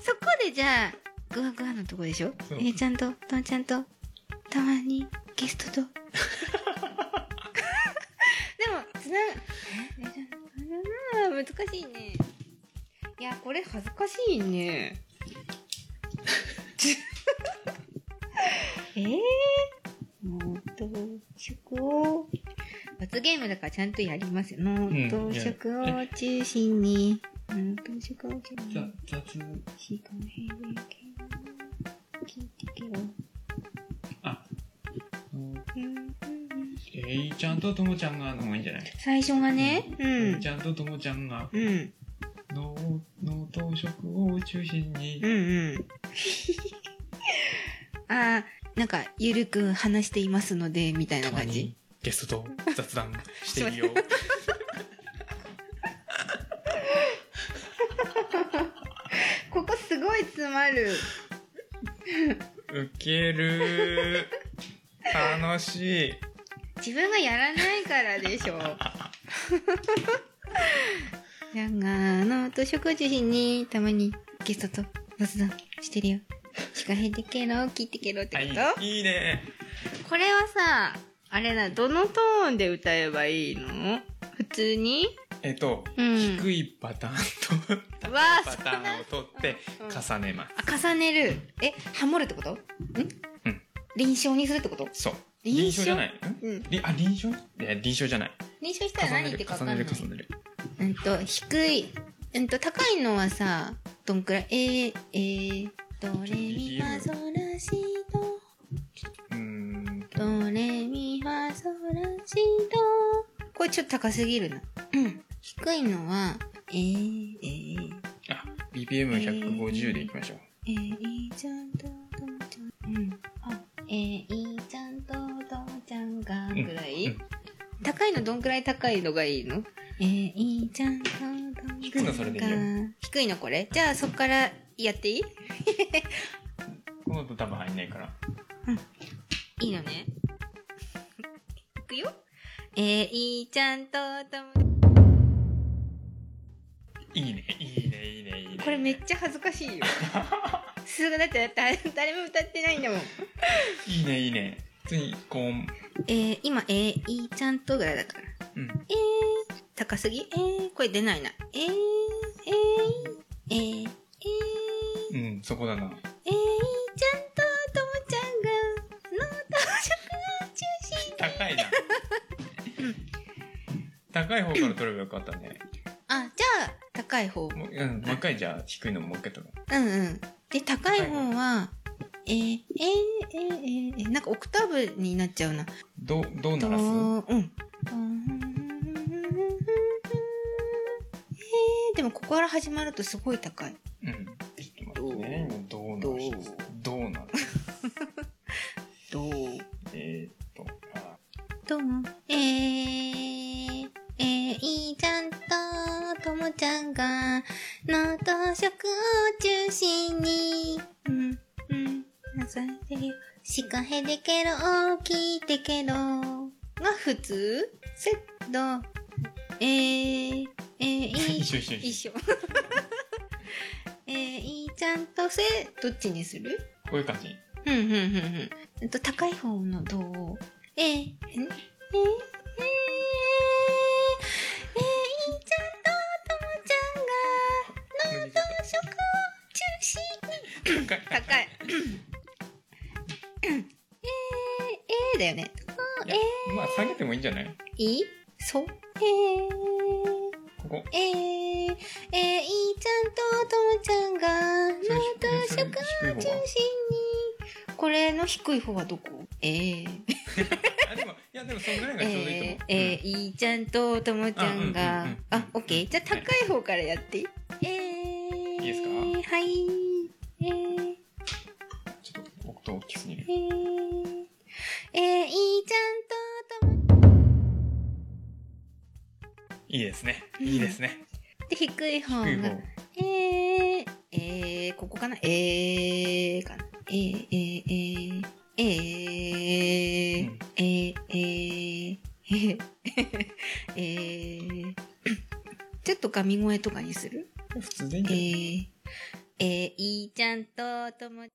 そこでじゃあ、グワグワのとこでしょ？そうえーちゃんと、とんちゃんと、たまにゲストと。[laughs] でも、つな、ええーちゃんと、難しいね。いや、これ恥ずかしいね。[laughs] えー、もっと食を罰ゲームだからちゃんとやりますよ。ノート食を中心に。ノート食を中心に。雑、しかへんけ聞いてけよ。あ、うんえいちゃんとともちゃんがの方がいいんじゃない？最初がね、うえいん。ちゃんとともちゃんが、うん。脳、脳と食を中心にうんうん。ああ、[laughs] なんか、ゆるく話していますので、みたいな感じ。ゲストと雑談しているよ。[laughs] ここすごい詰まる。ウケる楽しい。自分がやらないからでしょ。じゃが、のと食を中心に、たまにゲストと雑談してるよ。しかへんでけろ、聞いてけろってこと、あいいいいね。これはさ、あれな、どのトーンで歌えばいいの？普通に？えっと、うん。低いパターンと高いパターンを取ってうん。重ねます。あ重ねる。えハモるってこと？ん？うん。臨床にするってこと？そう。臨床？じゃない。ん？うん。りあ、臨床？いや、臨床じゃない。臨床したら何言ってるか重ねる、重ねる。うんと低い。うんと高いのはさどんくらい？えー、えー、ドレミファソラシドうーん。ドレミファソラシドこれちょっと高すぎるな。うん。低いのはえー、えー、あ、BPM150 でいきましょう。えー、いいちゃんとともちゃん。うん。あえー、いいちゃんとともちゃんがうん。ぐらい、うん。高いのどんくらい高いのがいいの？えー、ちゃんとともちゃんが。低いのそれでいいよ。低いのこれ？じゃあそっからやっていい？この音多分入んないから。いいのね。いくよ。えー、いいちゃんと。いいね、いいね、いいね、いいね。これめっちゃ恥ずかしいよ。[laughs] すぐだって誰誰も歌ってないんだもん。いいね、いいね。普通に、こう、えー、今、えー、いいちゃんとぐらいだから。うん。えー、高すぎ？えー、これ出ないな。えー、えー、えー、えー、うん、そこだな。えー、いいちゃんとともちゃんが、の到着を中心に。高いな。[laughs] 高い方から取ればよかったね。あ、じゃあ、高い方。もううん、もう一回じゃあ低いのもう一回取ろう。うんうん。で、高い方は、えー、えー、えー、えー、なんかオクターブになっちゃうな。どう、どうと鳴らす？うん。えー、でもここから始まるとすごい高い。うん。うどう鳴らすどう？えーっと、あ、とも、えー、えー、いいちゃんとともちゃんが、のと食を中心に、うん、うん、なさい。てるよ。しかへでけろ、大きいてけろ。が普通？セット。えー、えー、いい一緒 [laughs] 一緒。一緒。[laughs] えー、いいちゃんとせ、どっちにする？こういう感じ。うん、うん、うん、うん。えっと、高い方の銅を。えー、えー、えー、えー、えー、いいちゃんとともちゃんが、の同食を中心に。高い。高い。えー、えーだよね。いやまあ、下げてもいいんじゃないいいそう。えー、ここ。えー、えー、いいちゃんとともちゃんが、の同それ食を中心に。これの低い方はどこ？えー。[laughs] あ、でも、いや、でも、そのぐらいがちょうどいいと思う。えー、えー、いいちゃんとともちゃんがうん、あ、オッケー。じゃあ高い方からやって。えー、いいですか？はい。えー、ちょっと、音大きすぎるえ。ー、えー、いいちゃんいいですね。うんいいですね。で、低い方が、低い方。えー、えー、ここかな？えー、かな？えー、えー、えー、えー、うんえー、えー、えー、えー、ちょっと噛み声とかにする普通でいいんえー、えー、いいちゃんととも、い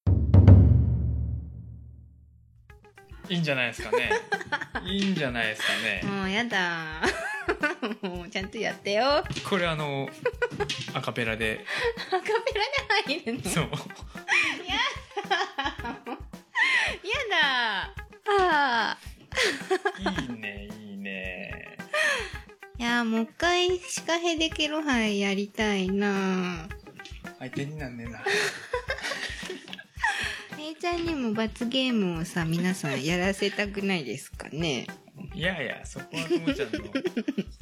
いんじゃないですかね。いいんじゃないですかね。もうやだもうちゃんとやってよ。アカこれあの、アカペラで、ペラで入るのそう。やだあいいね、いいね。ーいやもう一回シカヘデケロ杯やりたいな相手になんねえな。姉ちゃんにも罰ゲームをさ皆さんやらせたくないですかね？いやいや、そこはともちゃんの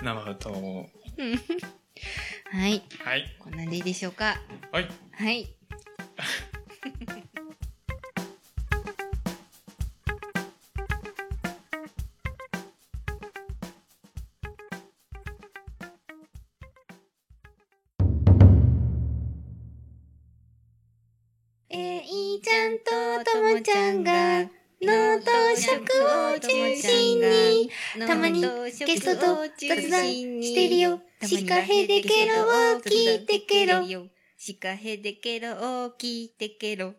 生歌を。[laughs] はいはい。こんなんでいいでしょうか？はい。はい [laughs] たまにゲストと雑談してるよ。シカヘデケロを聞いてケロ。シカヘデケロを聞いてケロ